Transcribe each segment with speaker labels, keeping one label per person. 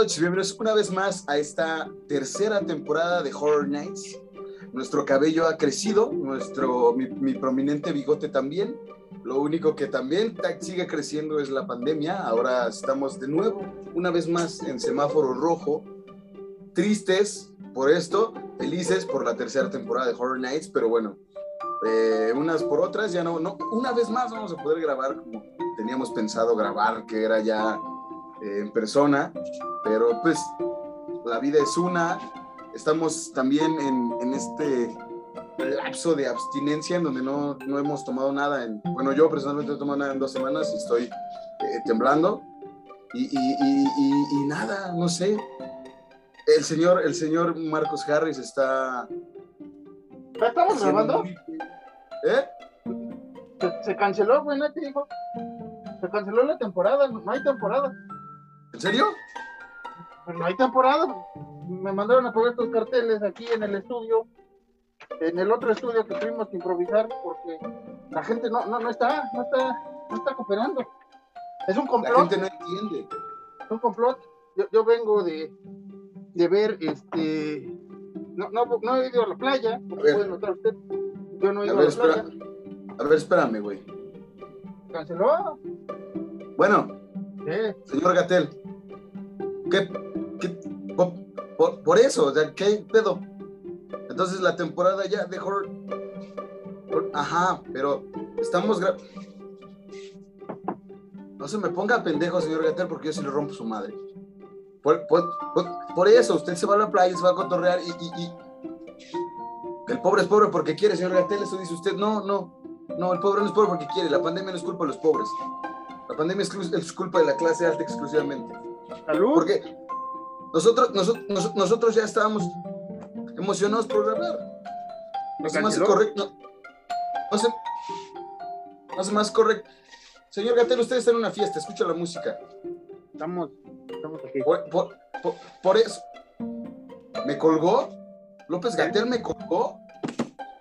Speaker 1: noches. Bienvenidos una vez más a esta tercera temporada de Horror Nights. Nuestro cabello ha crecido, nuestro, mi, mi prominente bigote también. Lo único que también sigue creciendo es la pandemia. Ahora estamos de nuevo, una vez más, en semáforo rojo. Tristes por esto, felices por la tercera temporada de Horror Nights, pero bueno, eh, unas por otras ya no, no, una vez más vamos a poder grabar como teníamos pensado grabar, que era ya eh, en persona, pero pues la vida es una. Estamos también en, en este lapso de abstinencia en donde no, no, hemos tomado nada. En, bueno, yo personalmente no he tomado nada en dos semanas y estoy eh, temblando. Y, y, y, y, nada, no sé. El señor, el señor Marcos Harris está.
Speaker 2: ¿Estamos grabando?
Speaker 1: ¿Eh?
Speaker 2: Se, se canceló, güey, ¿no te dijo? Se canceló la temporada, no hay temporada.
Speaker 1: ¿En serio?
Speaker 2: No hay temporada. Me mandaron a poner estos carteles aquí en el estudio en el otro estudio que tuvimos que improvisar porque la gente no, no, no está, no está, no está cooperando. Es un complot.
Speaker 1: La gente no entiende.
Speaker 2: Es un complot. Yo, yo vengo de, de ver este no, no, no he ido a la playa, como puede notar usted. Yo no he ido a, ver, a la
Speaker 1: espera,
Speaker 2: playa.
Speaker 1: A ver, espérame, güey.
Speaker 2: ¿Canceló?
Speaker 1: Bueno,
Speaker 2: ¿Qué?
Speaker 1: señor Gatel, ¿qué, qué por, por, eso, ¿qué pedo? Entonces la temporada ya de horror. Ajá, pero estamos. No se me ponga pendejo, señor Gatel, porque yo sí le rompo su madre. Por, eso, usted se va a la playa, se va a cotorrear y, y, y... El pobre es pobre porque quiere, señor Gatel, eso dice usted. No, no, no, el pobre no es pobre porque quiere. La pandemia no es culpa de los pobres. La pandemia es, es culpa de la clase alta exclusivamente.
Speaker 2: ¿Salud?
Speaker 1: Porque nosotros, nosotros, nosotros ya estábamos emocionados por grabar. No se más correcto. No, se, no se más correcto. Señor Gatel, usted está en una fiesta, escucha la música.
Speaker 2: Estamos, estamos aquí.
Speaker 1: Por, por, por, por eso. ¿Me colgó? ¿López Gatel me colgó?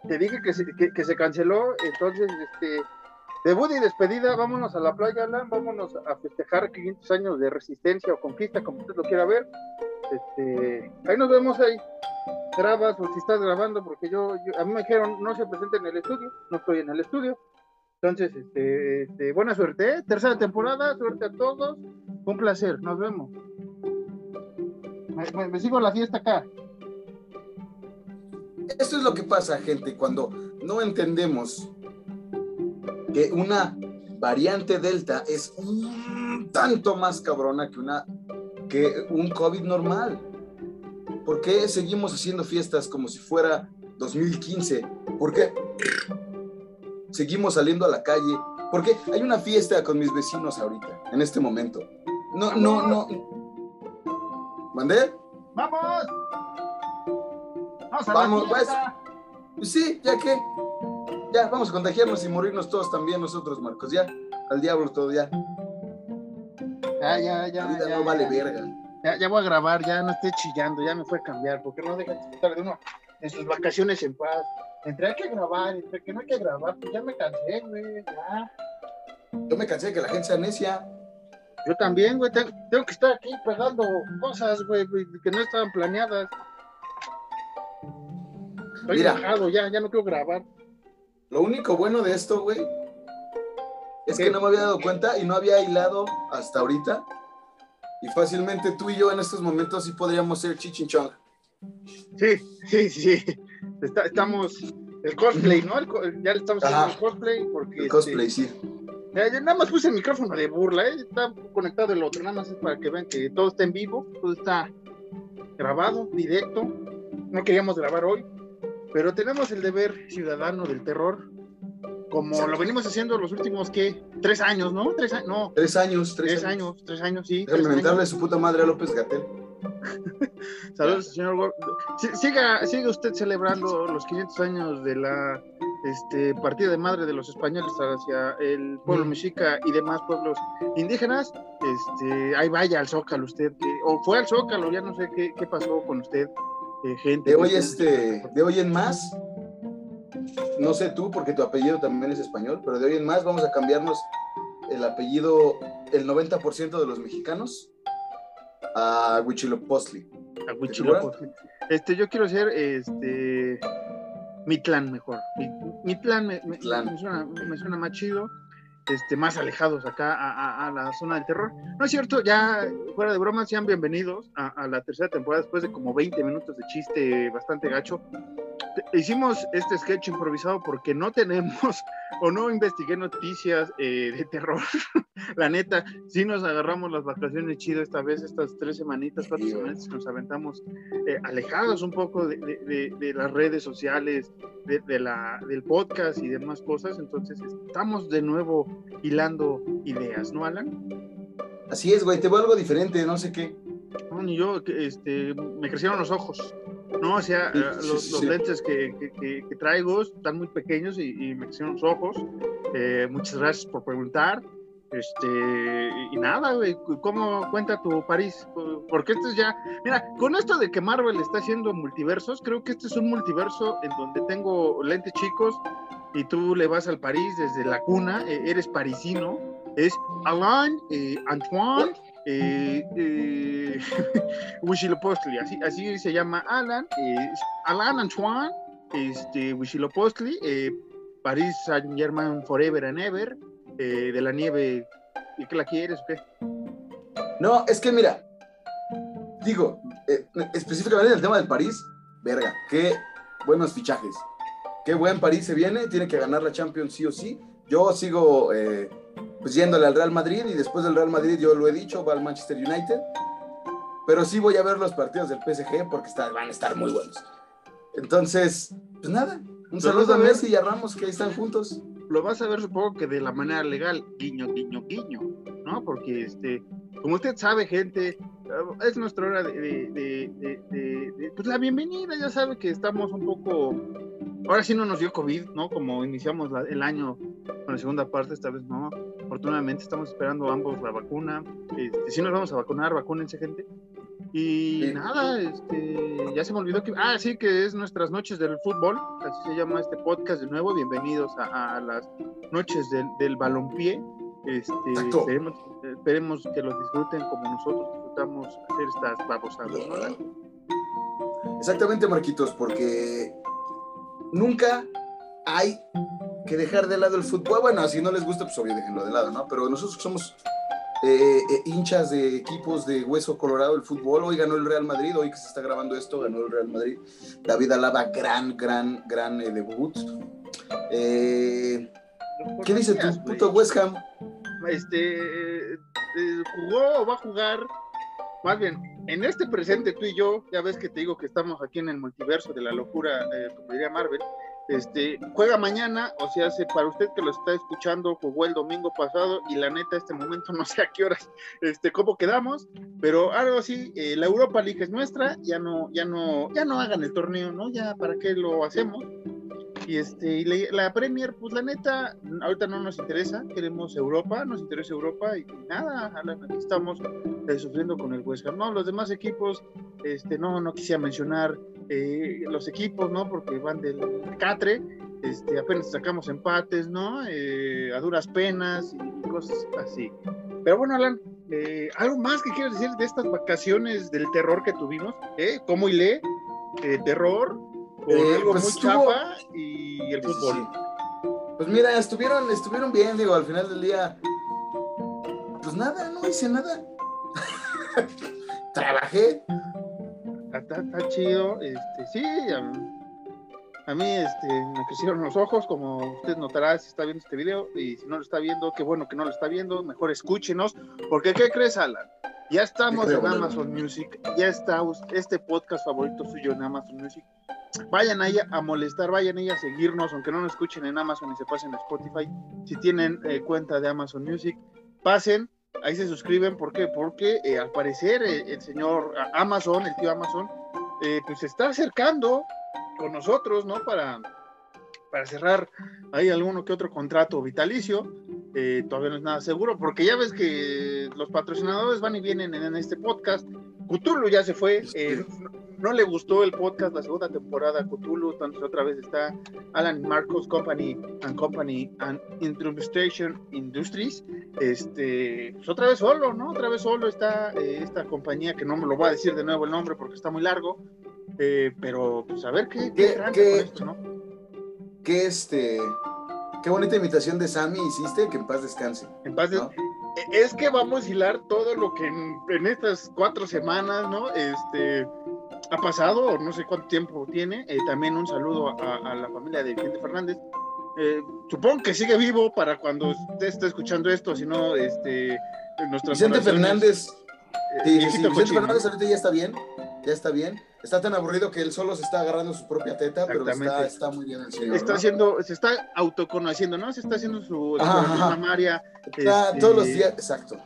Speaker 2: Te dije que se, que, que se canceló, entonces, este, debut y despedida, vámonos a la playa, Alan, vámonos a festejar 500 años de resistencia o conquista, como usted lo quiera ver. Este, ahí nos vemos ahí grabas o si estás grabando, porque yo, yo, a mí me dijeron no se presente en el estudio, no estoy en el estudio. Entonces, este, este buena suerte, ¿eh? tercera temporada, suerte a todos, un placer, nos vemos. Me, me, me, la fiesta acá.
Speaker 1: Esto es lo que pasa, gente, cuando no entendemos que una variante Delta es un tanto más cabrona que una que un COVID normal. ¿Por qué seguimos haciendo fiestas como si fuera 2015? ¿Por qué seguimos saliendo a la calle? ¿Por qué hay una fiesta con mis vecinos ahorita, en este momento? No, no, no. ¿Mandé?
Speaker 2: ¡Vamos! ¡Vamos a
Speaker 1: Vamos,
Speaker 2: la!
Speaker 1: Pues sí, ya que. Ya, vamos a contagiarnos y morirnos todos también nosotros, Marcos. Ya, al diablo todo, ya.
Speaker 2: Ya, ya, ya.
Speaker 1: La vida
Speaker 2: ya,
Speaker 1: no vale
Speaker 2: ya.
Speaker 1: verga.
Speaker 2: Ya, ya voy a grabar, ya no esté chillando, ya me fue a cambiar, porque no deja disfrutar de uno en sus vacaciones en paz. Entre hay que grabar, entre que no hay que grabar, pues ya me cansé, güey, ya.
Speaker 1: Yo me cansé de que la gente sea necia.
Speaker 2: Yo también, güey, tengo, que estar aquí pegando cosas, güey, güey, que no estaban planeadas. Estoy
Speaker 1: Mira.
Speaker 2: enojado, ya, ya no quiero grabar.
Speaker 1: Lo único bueno de esto, güey, es
Speaker 2: ¿Qué?
Speaker 1: que no me había dado cuenta y no había hilado hasta ahorita. Y fácilmente tú y yo en estos momentos sí podríamos ser chichinchong.
Speaker 2: Sí, sí, sí. Está- estamos, el cosplay, ¿no? El ya le estamos haciendo el cosplay, porque...
Speaker 1: El
Speaker 2: este,
Speaker 1: cosplay, sí.
Speaker 2: Ya, ya nada más puse el micrófono de burla, ¿eh? está conectado el otro, nada más es para que vean que todo está en vivo, todo está grabado, directo. No queríamos grabar hoy, pero tenemos el deber ciudadano del terror, como lo venimos haciendo los últimos, ¿qué? Tres años, ¿no? Tres años, no,
Speaker 1: Tres años, tres,
Speaker 2: tres años, tres años, sí.
Speaker 1: Déjame su puta madre a López Gatel.
Speaker 2: Saludos, señor. Siga, siga usted celebrando los 500 años de la este, partida de madre de los españoles hacia el pueblo mexica y demás pueblos indígenas. Este, ahí vaya al Zócalo usted, que, o fue al Zócalo, ya no sé qué, qué pasó con usted, eh, gente.
Speaker 1: De hoy, este, de hoy en más, no sé tú, porque tu apellido también es español, pero de hoy en más vamos a cambiarnos el apellido, el 90% de los mexicanos, a Huichilopochtli.
Speaker 2: A Huichilopochtli. Este, yo quiero ser este Mitlán mejor. Mi, plan me, me, suena, me, suena, más chido. Este, más alejados acá a, la zona del terror. No es cierto, ya fuera de bromas, sean bienvenidos a, la tercera temporada después de como 20 minutos de chiste bastante gacho. Hicimos este sketch improvisado porque no tenemos o no investigué noticias eh, de terror. la neta, sí nos agarramos las vacaciones chido esta vez, estas tres semanitas, cuatro semanas nos aventamos eh, alejados un poco de, de, las redes sociales, de, la, del podcast y demás cosas. Entonces estamos de nuevo hilando ideas, ¿no, Alan?
Speaker 1: Así es, güey, te veo algo diferente, no sé qué.
Speaker 2: No, ni yo, este, me crecieron los ojos. No, o sea, eh, los, lentes que, que, traigo están muy pequeños y, me crecieron los ojos. Eh, muchas gracias por preguntar. Este, y nada, güey, ¿cómo cuenta tu París? Porque esto es ya, mira, con esto de que Marvel está haciendo multiversos, creo que este es un multiverso en donde tengo lentes chicos y tú le vas al París desde la cuna, eh, eres parisino, es Alain, Antoine, eh, eh, así, se llama Alan, eh, Alan Antoine, este, Huitzilopochtli, eh, París Saint Germain Forever and Ever, eh, de la nieve, ¿y qué la quieres qué?
Speaker 1: No, es que mira, digo, eh, específicamente en el tema del París, verga, qué buenos fichajes, qué buen París se viene, tiene que ganar la Champions sí o sí. Yo sigo eh, pues yéndole al Real Madrid y después del Real Madrid, yo lo he dicho, va al Manchester United. Pero sí voy a ver los partidos del PSG porque van a estar muy buenos. Entonces, pues nada, un saludo a Messi y a Ramos que ahí están juntos.
Speaker 2: Lo vas a ver supongo que de la manera legal, guiño, guiño, guiño, ¿no? Porque, este, como usted sabe, gente, es nuestra hora de, de, de, pues la bienvenida, ya sabe que estamos un poco, ahora sí no nos dio COVID, ¿no? Como iniciamos el año con la segunda parte, esta vez no, afortunadamente estamos esperando ambos la vacuna. Este, si nos vamos a vacunar, vacúnense, gente. Y nada, este, ya se me olvidó que. Ah, sí, que es nuestras noches del fútbol. Así se llama este podcast de nuevo. Bienvenidos a, las noches del, del balompié. Este, esperemos, esperemos, que lo disfruten como nosotros disfrutamos hacer estas babosadas,
Speaker 1: Exactamente, Marquitos, porque nunca hay que dejar de lado el fútbol. Bueno, si no les gusta, pues obvio déjenlo de lado, ¿no? Pero nosotros somos eh, eh, hinchas de equipos de hueso colorado el fútbol. Hoy ganó el Real Madrid, hoy que se está grabando esto, ganó el Real Madrid. David Alaba, gran, gran, gran eh, debut. ¿Qué dice tu puto West Ham?
Speaker 2: Este, jugó o va a jugar, más bien, en este presente tú y yo, ya ves que te digo que estamos aquí en el multiverso de la locura, como diría Marvel, este, juega mañana, o sea, para usted que lo está escuchando, jugó el domingo pasado y la neta, este momento no sé a qué horas, este, cómo quedamos, pero algo así, eh, la Europa League es nuestra, ya no, ya no, ya no hagan el torneo, ¿no? Ya para qué lo hacemos. Y este, la, Premier, pues la neta, ahorita no nos interesa, queremos Europa, nos interesa Europa y nada, aquí estamos eh, sufriendo con el West Ham. No, los demás equipos, este, no, no quisiera mencionar eh, los equipos, ¿no? Porque van del Catre, este, apenas sacamos empates, ¿no? Eh, a duras penas y cosas así. Pero bueno, Alan, ¿algo más que quieras decir de estas vacaciones del terror que tuvimos? ¿Eh? ¿Cómo y lee? terror, eh, algo pues muy chapa y el fútbol.
Speaker 1: Pues mira, estuvieron, estuvieron bien, digo, al final del día. Pues nada, no hice nada. Trabajé.
Speaker 2: Está, chido, este, sí, a, mí este, me crecieron los ojos, como usted notará si está viendo este video, y si no lo está viendo, qué bueno que no lo está viendo, mejor escúchenos, porque ¿qué crees, Alan? Ya estamos en Amazon Music, ya está este podcast favorito suyo en Amazon Music. Vayan ahí a molestar, vayan ahí a seguirnos, aunque no nos escuchen en Amazon y se pasen a Spotify. Si tienen eh, cuenta de Amazon Music, pasen, ahí se suscriben. ¿Por qué? Porque eh, al parecer eh, el señor Amazon, el tío Amazon, pues se está acercando con nosotros, ¿no? Para, para cerrar ahí alguno que otro contrato vitalicio. Todavía no es nada seguro, porque ya ves que los patrocinadores van y vienen en, este podcast. Cthulhu ya se fue, no le gustó el podcast, la segunda temporada, Cthulhu, entonces otra vez está Alan Marcos Company and Company and Instrumentation Industries, este, pues otra vez solo, ¿no? Otra vez solo está eh, esta compañía, que no me lo voy a decir de nuevo el nombre porque está muy largo, eh, pero pues a ver qué,
Speaker 1: qué, qué, esto, ¿no? Qué este... Qué bonita invitación de Sammy hiciste, que en paz descanse.
Speaker 2: En paz descanse. Es que vamos a hilar todo lo que en, estas cuatro semanas, ¿no? Este ha pasado, no sé cuánto tiempo tiene. Eh, también un saludo a, la familia de Vicente Fernández. Eh, supongo que sigue vivo para cuando usted esté escuchando esto, si no, este,
Speaker 1: Vicente Fernández. Eh, Vicente Fernández ahorita ya está bien, ya está bien está tan aburrido que él solo se está agarrando su propia teta, pero está, está, muy bien el señor.
Speaker 2: Está haciendo, se está autoconociendo, ¿no? Se está haciendo su, mamaria.
Speaker 1: Está todos los días, exacto.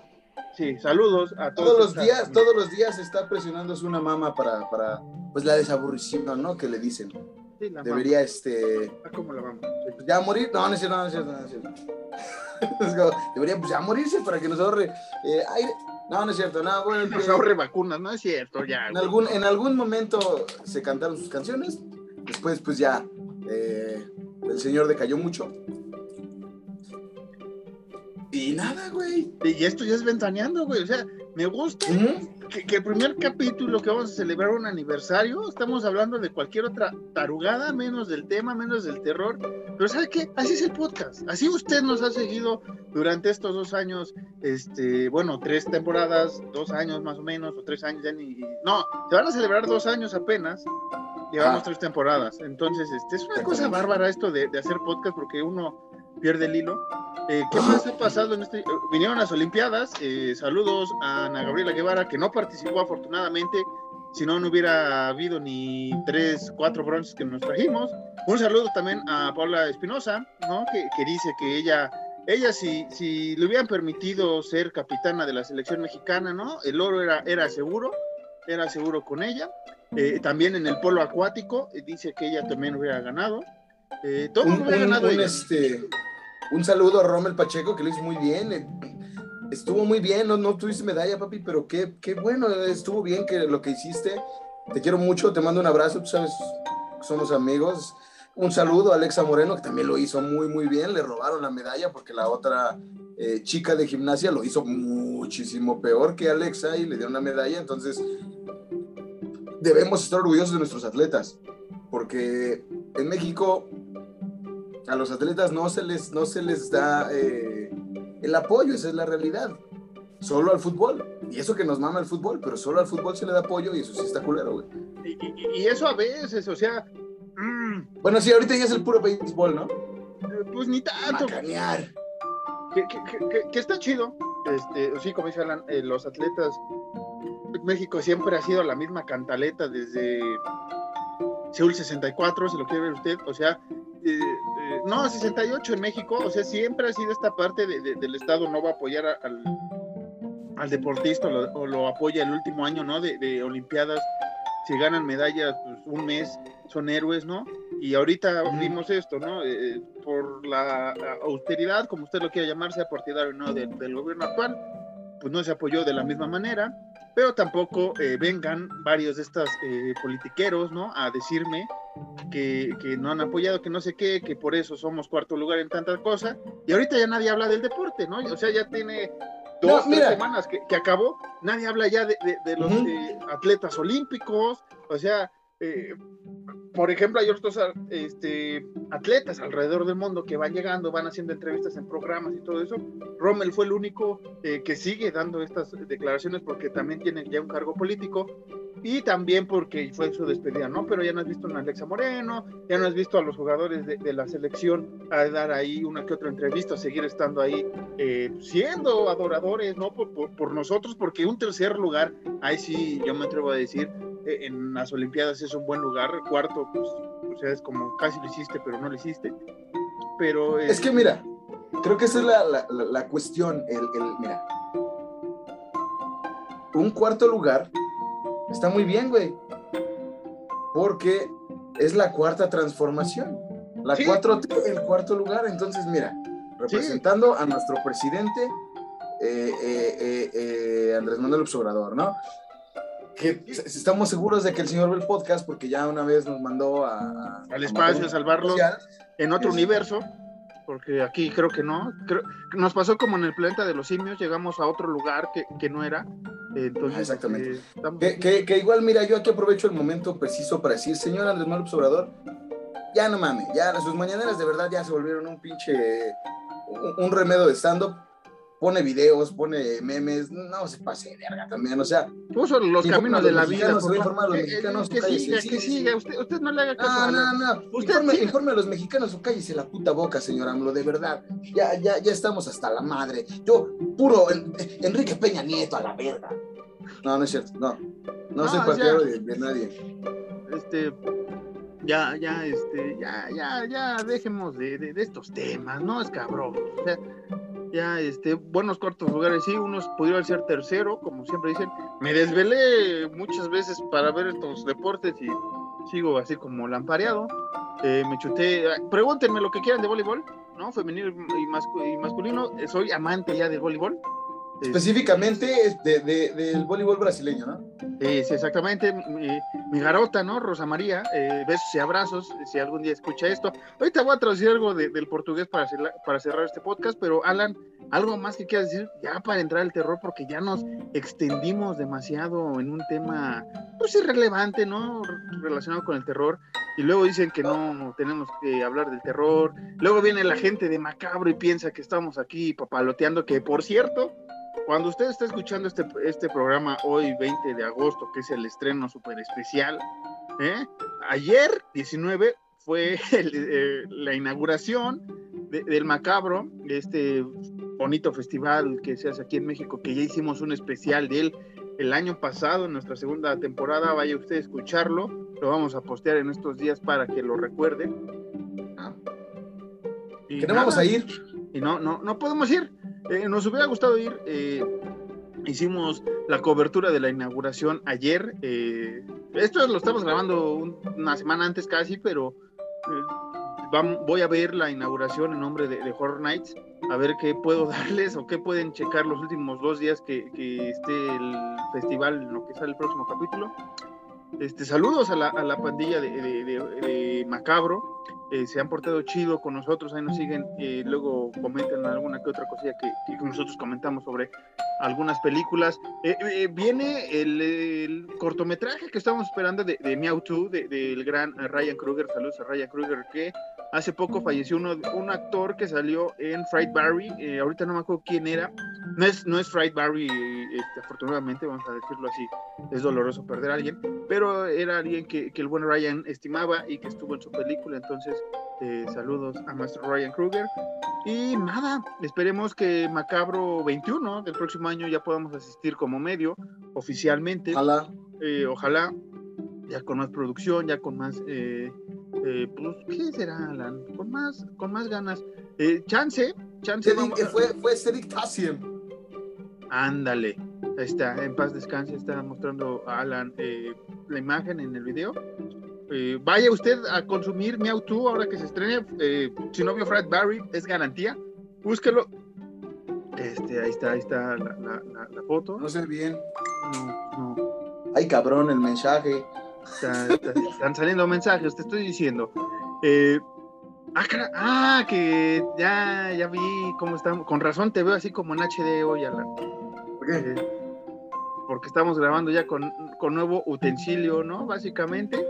Speaker 2: Sí, saludos a
Speaker 1: todos. Todos los días, todos los días está presionándose una mama para, para pues la desaburrición, ¿no? Que le dicen. Sí, la Debería, este.
Speaker 2: Ah, ¿Cómo la vamos?
Speaker 1: ¿Ya morir? No, no es cierto, no es cierto, no es cierto. Debería, pues ya morirse para que nos ahorre eh, aire. No, no es cierto, no, bueno.
Speaker 2: Nos ahorre vacunas, no es cierto, ya.
Speaker 1: En algún, en algún momento se cantaron sus canciones, después pues ya eh, el señor decayó mucho. Y nada, güey.
Speaker 2: Y esto ya es ventaneando, güey. O sea, me gusta que, el primer capítulo que vamos a celebrar un aniversario, estamos hablando de cualquier otra tarugada, menos del tema, menos del terror. Pero ¿sabe qué? Así es el podcast. Así usted nos ha seguido durante estos dos años, este, bueno, tres temporadas, dos años más o menos, o tres años ya ni... No, se van a celebrar dos años apenas. Llevamos ah. tres temporadas. Entonces, este, es una cosa bárbara esto de, de hacer podcast porque uno pierde el hilo. Eh, ¿Qué más ha pasado en este? Eh, vinieron las Olimpiadas. Eh, saludos a Ana Gabriela Guevara, que no participó afortunadamente. Si no, no hubiera habido ni tres, cuatro bronces que nos trajimos. Un saludo también a Paula Espinosa, ¿no? Que, dice que ella, ella si, si le hubieran permitido ser capitana de la selección mexicana, ¿no? El oro era, era seguro, era seguro con ella. también en el polo acuático, dice que ella también hubiera ganado. Todo
Speaker 1: un, hubiera ganado este, un saludo a Rommel Pacheco, que lo hizo muy bien. Eh, estuvo muy bien, no, no tuviste medalla, papi, pero qué, qué bueno, estuvo bien que lo que hiciste. Te quiero mucho, te mando un abrazo, tú sabes, somos amigos. Un saludo a Alexa Moreno, que también lo hizo muy, muy bien. Le robaron la medalla porque la otra eh, chica de gimnasia lo hizo muchísimo peor que Alexa y le dio una medalla. Entonces, debemos estar orgullosos de nuestros atletas, porque en México a los atletas no se les, no se les da eh, el apoyo, esa es la realidad. Solo al fútbol. Y eso que nos mama el fútbol, pero solo al fútbol se le da apoyo y eso sí está culero, güey.
Speaker 2: Y, eso a veces, o sea.
Speaker 1: Mm. Bueno, sí, ahorita ya es el puro béisbol, ¿no?
Speaker 2: Eh, pues ni tanto.
Speaker 1: Macanear.
Speaker 2: Que, que, está chido. Este, sí, como dice Alan, eh, los atletas. México siempre ha sido la misma cantaleta desde Seúl 64, si lo quiere ver usted. O sea, eh, eh, no, 68 en México, o sea, siempre ha sido esta parte del Estado no va a apoyar al, al deportista o lo, apoya el último año, ¿no? De, Olimpiadas, si ganan medallas, pues un mes son héroes, ¿no? Y ahorita vimos esto, ¿no? Eh, por la austeridad, como usted lo quiera llamar, sea partidario no del, del gobierno actual, pues no se apoyó de la misma manera, pero tampoco vengan varios de estos politiqueros, ¿no? A decirme que, no han apoyado, que no sé qué, que por eso somos cuarto lugar en tantas cosas. Y ahorita ya nadie habla del deporte, ¿no? O sea, ya tiene dos, semanas que, acabó, nadie habla ya de, los eh, atletas olímpicos, o sea, eh, por ejemplo, hay otros este, atletas alrededor del mundo que van llegando, van haciendo entrevistas en programas y todo eso. Rommel fue el único eh, que sigue dando estas declaraciones porque también tiene ya un cargo político y también porque fue su despedida, ¿no? Pero ya no has visto a Alexa Moreno, ya no has visto a los jugadores de, la selección a dar ahí una que otra entrevista, seguir estando ahí eh, siendo adoradores, ¿no? Por, por, nosotros, porque un tercer lugar, ahí sí yo me atrevo a decir, en las Olimpiadas es un buen lugar, cuarto, pues, o sea, es como casi lo hiciste, pero no lo hiciste. Pero...
Speaker 1: es que mira, creo que esa es la, la, la cuestión, el, el, mira, un cuarto lugar Está muy bien, güey. Porque es la cuarta transformación. La cuatro, el cuarto lugar. Entonces, mira, representando a nuestro presidente eh, eh, eh, Andrés Manuel López Obrador, ¿no? Que estamos seguros de que el señor ve el podcast porque ya una vez nos mandó a,
Speaker 2: al espacio a salvarlo en otro universo porque aquí creo que no. nos pasó como en el planeta de los simios, llegamos a otro lugar que, que no era. Entonces,
Speaker 1: Exactamente. Eh, que, que, igual, mira, yo aquí aprovecho el momento preciso para decir, señor Andrés Manuel Obrador, ya no mames, ya sus mañaneras de verdad ya se volvieron un pinche, un, un remedio de stand-up pone videos, pone memes, no se pase de verga también, o sea.
Speaker 2: Puso los caminos de la vida.
Speaker 1: A los mexicanos.
Speaker 2: Que, siga, que siga, usted, usted no le haga caso.
Speaker 1: No, no, no. Usted informe, a los mexicanos o cállese la puta boca, señor AMLO, de verdad. Ya, ya, ya estamos hasta la madre. Yo, puro Enrique Peña Nieto a la verga. No, no es cierto, no. No, soy partidario de, nadie.
Speaker 2: Este, ya, ya, este, ya, ya, ya, dejemos de, de, de estos temas, ¿no? Es cabrón. O sea, ya este, buenos cuartos lugares, sí, unos pudieron ser tercero, como siempre dicen. Me desvelé muchas veces para ver estos deportes y sigo así como lampareado. Eh, me chuté, ah, pregúntenme lo que quieran de voleibol, ¿no? Femenino y, masculino, soy amante ya del voleibol.
Speaker 1: Específicamente de, del voleibol brasileño, ¿no?
Speaker 2: Sí, sí, exactamente. Mi, garota, ¿no? Rosa María, eh, besos y abrazos, si algún día escucha esto. Ahorita voy a traducir algo del portugués para, para cerrar este podcast, pero Alan, algo más que quieras decir ya para entrar al terror, porque ya nos extendimos demasiado en un tema, pues irrelevante, ¿no? Relacionado con el terror. Y luego dicen que no tenemos que hablar del terror. Luego viene la gente de Macabro y piensa que estamos aquí papaloteando, que por cierto, cuando usted está escuchando este, este programa hoy, 20 de agosto, que es el estreno súper especial, ¿eh? ayer, 19, fue eh, la inauguración del Macabro, este bonito festival que se hace aquí en México, que ya hicimos un especial de él el año pasado, en nuestra segunda temporada. Vaya usted a escucharlo, lo vamos a postear en estos días para que lo recuerde.
Speaker 1: Ah. ¿Que no vamos a ir?
Speaker 2: Y no, no, no podemos ir. Eh, nos hubiera gustado ir. Eh, hicimos la cobertura de la inauguración ayer. Eh, esto lo estamos grabando una semana antes casi, pero voy a ver la inauguración en nombre de, Horror Nights, a ver qué puedo darles o qué pueden checar los últimos dos días que, esté el festival lo que sale el próximo capítulo. Este, saludos a la, pandilla de Macabro. Eh, se han portado chido con nosotros, ahí nos siguen, y luego comentan alguna que otra cosilla que, nosotros comentamos sobre algunas películas. Eh, eh, viene el, cortometraje que estamos esperando de, de Meow 2, del gran Ryan Kruger, saludos a Ryan Kruger, que hace poco falleció uno, un actor que salió en Fright Barry, ahorita no me acuerdo quién era, no es, no es Fright Barry, este, afortunadamente, vamos a decirlo así, es doloroso perder a alguien, pero era alguien que, que el buen Ryan estimaba y que estuvo en su película, entonces eh, saludos a Maestro Ryan Kruger. Y nada, esperemos que Macabro 21 del próximo año ya podamos asistir como medio oficialmente.
Speaker 1: Ojalá.
Speaker 2: Eh, ojalá, ya con más producción, ya con más, eh, pues, ¿qué será, Alan? Con más, con más ganas. chance, chance.
Speaker 1: fue, fue Cedric Tassiem.
Speaker 2: Ándale, está, en paz descanse, está mostrando a Alan la imagen en el video. Eh, vaya usted a consumir Meow 2 ahora que se estrene. Eh, si no vio Fred Barry, es garantía. Búsquelo. Este, ahí está, ahí está la, foto.
Speaker 1: No sé bien.
Speaker 2: No, no.
Speaker 1: Ay, cabrón, el mensaje.
Speaker 2: Están saliendo mensajes, te estoy diciendo. Eh, ah, ah, que ya, ya vi cómo estamos. Con razón te veo así como en HD hoy, Alan.
Speaker 1: ¿Por qué?
Speaker 2: Eh, porque estamos grabando ya con, con nuevo utensilio, ¿no? Básicamente.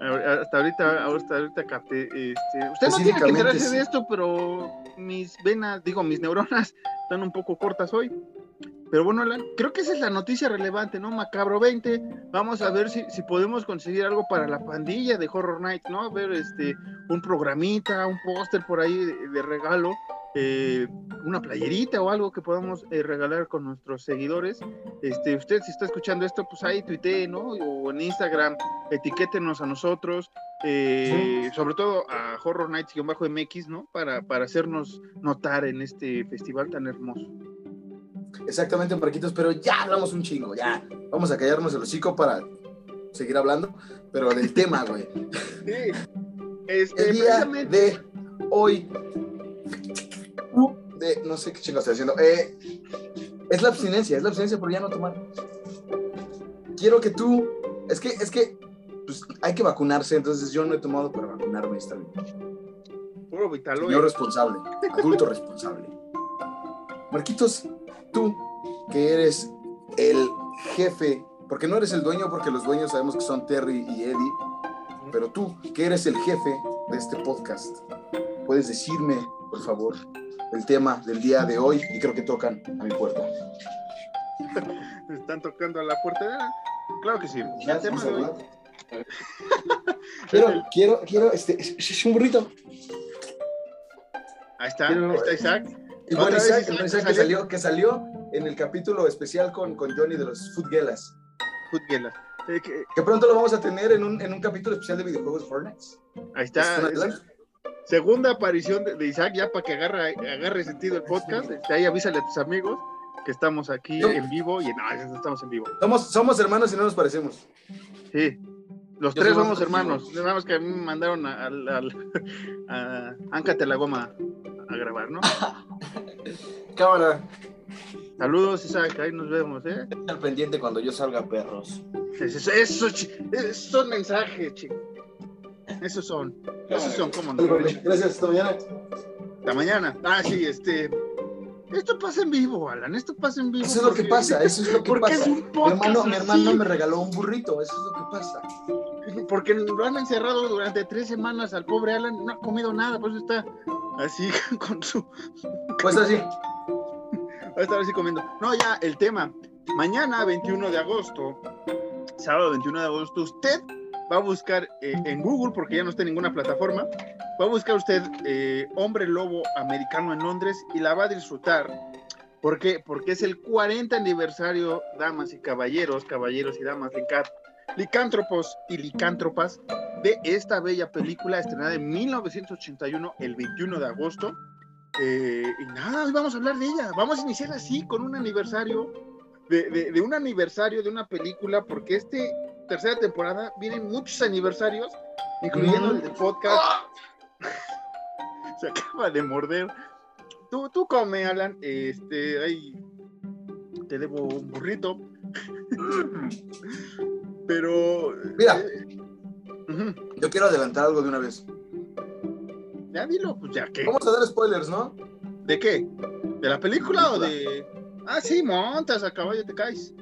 Speaker 2: Hasta ahorita, hasta ahorita capté. Este, usted no tiene que enterarse de esto, pero mis venas, digo, mis neuronas están un poco cortas hoy. Pero bueno, Alan, creo que esa es la noticia relevante, ¿no? Macabro 20. Vamos a ver si, si podemos conseguir algo para la pandilla de Horror Night, ¿no? A ver, este, un programita, un póster por ahí de regalo eh, una playerita o algo que podamos eh, regalar con nuestros seguidores. Este, usted si está escuchando esto, pues ahí tuitee, ¿no? O en Instagram, etiquétenos a nosotros, eh, sobre todo a Horror Nights-MX, ¿no? Para, para hacernos notar en este festival tan hermoso.
Speaker 1: Exactamente, Marquitos, pero ya hablamos un chingo, ya. Vamos a callarnos el hocico para seguir hablando, pero del tema, güey.
Speaker 2: Sí. Este,
Speaker 1: el día de hoy de, no sé qué chingo estoy haciendo. Eh, es la abstinencia, es la abstinencia por ya no tomar. quiero que tú, es que, es que, pues hay que vacunarse, entonces yo no he tomado para vacunarme esta vez.
Speaker 2: Puro.
Speaker 1: Señor responsable, adulto responsable. Marquitos, tú, que eres el jefe, porque no eres el dueño, porque los dueños sabemos que son Terry y Eddie, pero tú, que eres el jefe de este podcast, puedes decirme, por favor, el tema del día de hoy y creo que tocan a mi puerta.
Speaker 2: Están tocando a la puerta. Claro que sí.
Speaker 1: Ya, tema de hoy. quiero, quiero, quiero, este, es un burrito.
Speaker 2: Ahí está, ahí está Isaac.
Speaker 1: Y bueno, Isaac, Isaac, que, salió, que salió en el capítulo especial con, con Johnny de los Footgelas.
Speaker 2: Footgelas.
Speaker 1: Eh, que, pronto lo vamos a tener en un, en un capítulo especial de videojuegos Fortnite.
Speaker 2: Ahí está. segunda aparición de, Isaac, ya para que agarre, agarre sentido el podcast. Este, ahí avísale a tus amigos que estamos aquí en vivo y no, estamos en vivo.
Speaker 1: Somos, somos hermanos y no nos parecemos.
Speaker 2: Sí, los tres somos hermanos. Nada más que a mí me mandaron al, al, a Áncate la Goma a grabar, ¿no?
Speaker 1: Cámara.
Speaker 2: Saludos, Isaac, ahí nos vemos, ¿eh?
Speaker 1: Al pendiente cuando yo salga, perros.
Speaker 2: Eso, eso, esos son mensajes, chicos. Esos son. Esos son, ¿cómo no?
Speaker 1: Gracias, hasta mañana.
Speaker 2: Hasta mañana. Ah, sí, este. Esto pasa en vivo, Alan, esto pasa en vivo.
Speaker 1: Eso es lo que pasa, eso es lo que pasa. mi hermano, mi hermano me regaló un burrito, eso es lo que pasa.
Speaker 2: Porque lo han encerrado durante tres semanas al pobre Alan, no ha comido nada, pues está así con su.
Speaker 1: Pues así.
Speaker 2: Va a estar así comiendo. No, ya, el tema. Mañana, 21 de agosto, sábado 21 de agosto, usted va a buscar eh, en Google, porque ya no está en ninguna plataforma, va a buscar usted eh, Hombre Lobo Americano en Londres y la va a disfrutar. ¿Por qué? Porque es el 40 aniversario, damas y caballeros, caballeros y damas, licántropos y licántropas, de esta bella película estrenada en 1981, el 21 de agosto. Eh, y nada, hoy vamos a hablar de ella. Vamos a iniciar así, con un aniversario, de, de un aniversario de una película, porque este tercera temporada vienen muchos aniversarios, incluyendo el del podcast. Se acaba de morder. Tú, tú come, Alan. Este, ahí te debo un burrito. Pero.
Speaker 1: Mira, eh, yo quiero adelantar algo de una vez.
Speaker 2: Ya dilo, pues ya que.
Speaker 1: Vamos a dar spoilers, ¿no?
Speaker 2: ¿De qué? ¿De la película, o de.? Ah, sí, montas a caballo, te caes.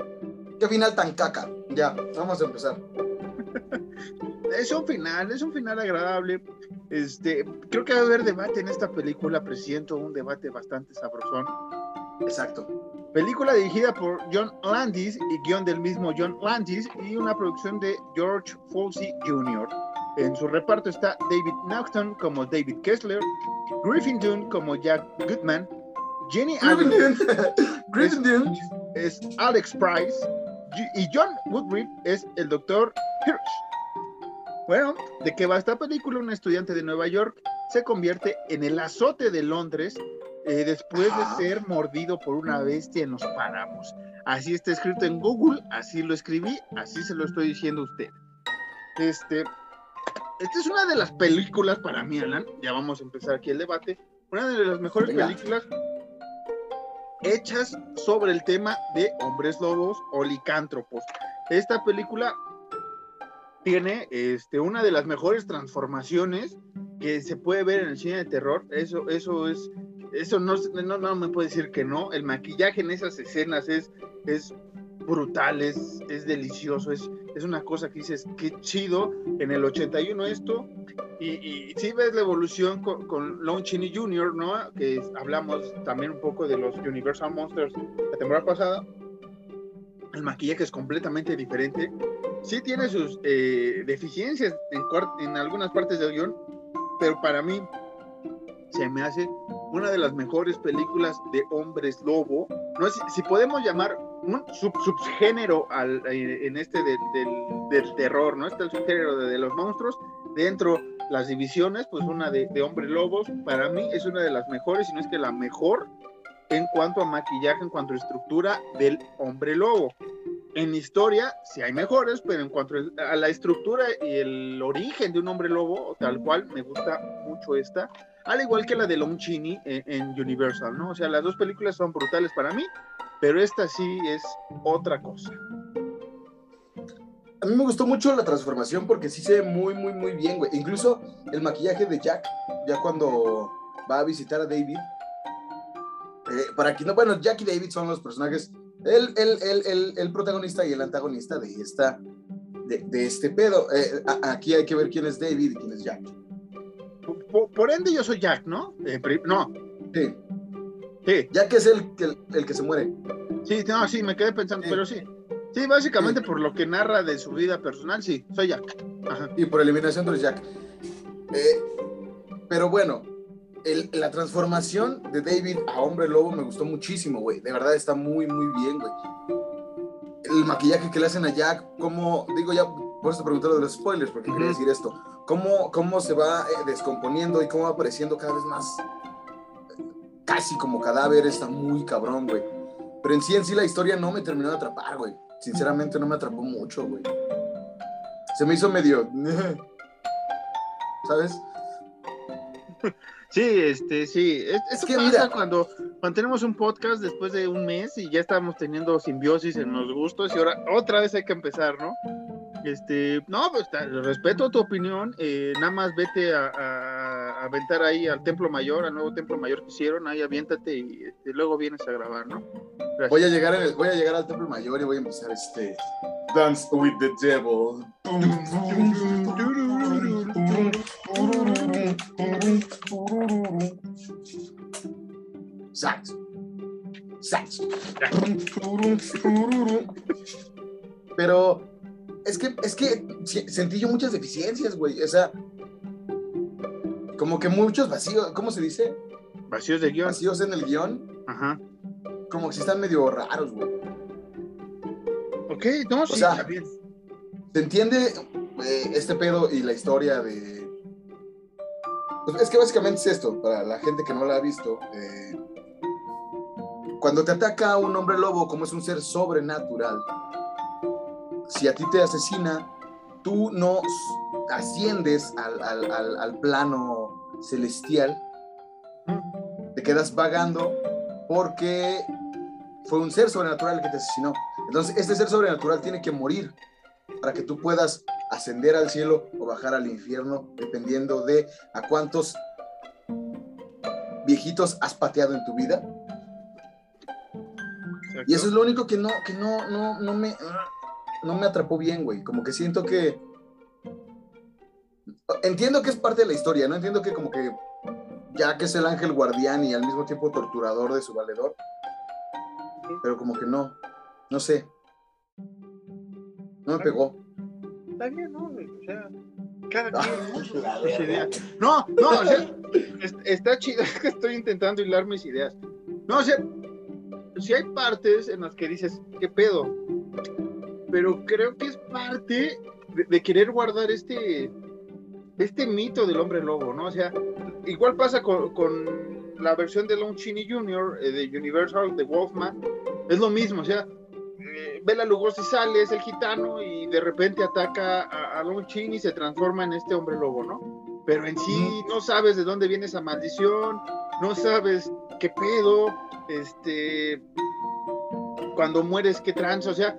Speaker 1: ¿Qué final tan caca? Ya, vamos a empezar.
Speaker 2: es un final, es un final agradable. Este, creo que va a haber debate en esta película, presiento un debate bastante sabrosón.
Speaker 1: Exacto.
Speaker 2: Película dirigida por John Landis y guion del mismo John Landis y una producción de George Folsey Jr. En su reparto está David Naughton como David Kessler, Griffin Dunne como Jack Goodman, Jenny Griffin Griffin es Alex Price, y John Woodruff es el doctor Hirsch. Bueno, ¿de qué va esta película? Un estudiante de Nueva York se convierte en el azote de Londres eh, después de ser mordido por una bestia en los páramos. Así está escrito en Google, así lo escribí, así se lo estoy diciendo a usted. Este, esta es una de las películas para mí, Alan, ya vamos a empezar aquí el debate, una de las mejores películas hechas sobre el tema de hombres lobos o licántropos. Esta película tiene este, una de las mejores transformaciones que se puede ver en el cine de terror. Eso, eso es, eso no, no, me puede decir que no. El maquillaje en esas escenas es, es brutal, es, es delicioso, es, es una cosa que dices, qué chido, en el 81 esto, y, y si ves la evolución con, con Lon Jr., ¿no? Que hablamos también un poco de los Universal Monsters la temporada pasada, el maquillaje es completamente diferente, sí tiene sus eh, deficiencias en, en algunas partes del guion, pero para mí se me hace una de las mejores películas de hombres lobo. No sé si podemos llamar un subgénero al, eh, en este del, del, terror, ¿no? Está el subgénero de, los monstruos. Dentro las divisiones, pues una de, de hombres lobos, para mí es una de las mejores, si no es que la mejor en cuanto a maquillaje, en cuanto a estructura del hombre lobo. En historia, sí hay mejores, pero en cuanto a la estructura y el origen de un hombre lobo, tal cual, me gusta mucho esta al igual que la de Lon Chini en, Universal, ¿no? O sea, las dos películas son brutales para mí, pero esta sí es otra cosa.
Speaker 1: a mí me gustó mucho la transformación porque sí se ve muy, muy, muy bien, güey. Incluso el maquillaje de Jack, ya cuando va a visitar a David. Eh, para que no, bueno, Jack y David son los personajes, el, el, el, el protagonista y el antagonista de esta, de, este pedo. Eh, aquí hay que ver quién es David y quién es Jack.
Speaker 2: Por, ende, yo soy Jack, ¿no? Eh, no.
Speaker 1: Sí. Sí. Jack es el, el, que se muere.
Speaker 2: Sí, no, sí, me quedé pensando, pero sí. Sí, básicamente por lo que narra de su vida personal, sí, soy Jack.
Speaker 1: Y por eliminación de Jack. Eh, pero bueno, la transformación de David a hombre lobo me gustó muchísimo, güey. De verdad está muy, muy bien, güey. El maquillaje que le hacen a Jack, como, digo ya, por eso te pregunté lo de los spoilers, porque quería decir esto. Cómo, cómo se va eh, descomponiendo y cómo va apareciendo cada vez más, casi como cadáver, está muy cabrón, güey. Pero en sí, en sí, la historia no me terminó de atrapar, güey sinceramente no me atrapó mucho, güey. Se me hizo medio... ¿Sabes?
Speaker 2: Sí, este, sí. Es, que pasa cuando, cuando tenemos un podcast después de un mes y ya estamos teniendo simbiosis en los gustos y ahora otra vez hay que empezar, ¿no? Este, no, pues respeto tu opinión, eh, nada más vete a, aventar ahí al Templo Mayor, al nuevo Templo Mayor que hicieron, ahí aviéntate y este, luego vienes a grabar, ¿no?
Speaker 1: Voy a, llegar voy a llegar al Templo Mayor y voy a empezar este Dance with the Devil. Sax. Sax. Pero es que, es que sentí yo muchas deficiencias, güey. O sea, como que muchos vacíos, ¿cómo se dice?
Speaker 2: Vacíos de guion.
Speaker 1: Vacíos en el guion. Ajá. Como que si están medio raros, güey.
Speaker 2: Ok, no, sí, o sea, bien.
Speaker 1: ¿Se entiende eh, este pedo y la historia de. Pues es que básicamente es esto, para la gente que no la ha visto. Eh, cuando te ataca un hombre lobo, como es un ser sobrenatural, si a ti te asesina, tú no asciendes al, plano celestial, te quedas vagando porque fue un ser sobrenatural el que te asesinó. Entonces, este ser sobrenatural tiene que morir para que tú puedas ascender al cielo o bajar al infierno, dependiendo de a cuántos viejitos has pateado en tu vida. Y eso es lo único que no, que no, no, no me no me atrapó bien, güey. Como que siento que. Entiendo que es parte de la historia, ¿no? Entiendo que como que ya que es el ángel guardián y al mismo tiempo torturador de su valedor. Pero como que no. No sé. No me pegó.
Speaker 2: Está bien, ¿no? O sea, cada quien, ¿no? No, no, o sea, está chido, es que estoy intentando hilar mis ideas. No, o sea, si hay partes en las que dices, ¿qué pedo? Pero creo que es parte de, querer guardar este, este mito del hombre lobo, ¿no? O sea, igual pasa con, la versión de Lon Chaney Jr. Eh, de Universal, de Wolfman, es lo mismo, o sea, eh, Bela Lugosi sale, es el gitano y de repente ataca a, a Lon Chaney y se transforma en este hombre lobo, ¿no? Pero en sí no sabes de dónde viene esa maldición, no sabes qué pedo, este, cuando mueres, qué trans, o sea,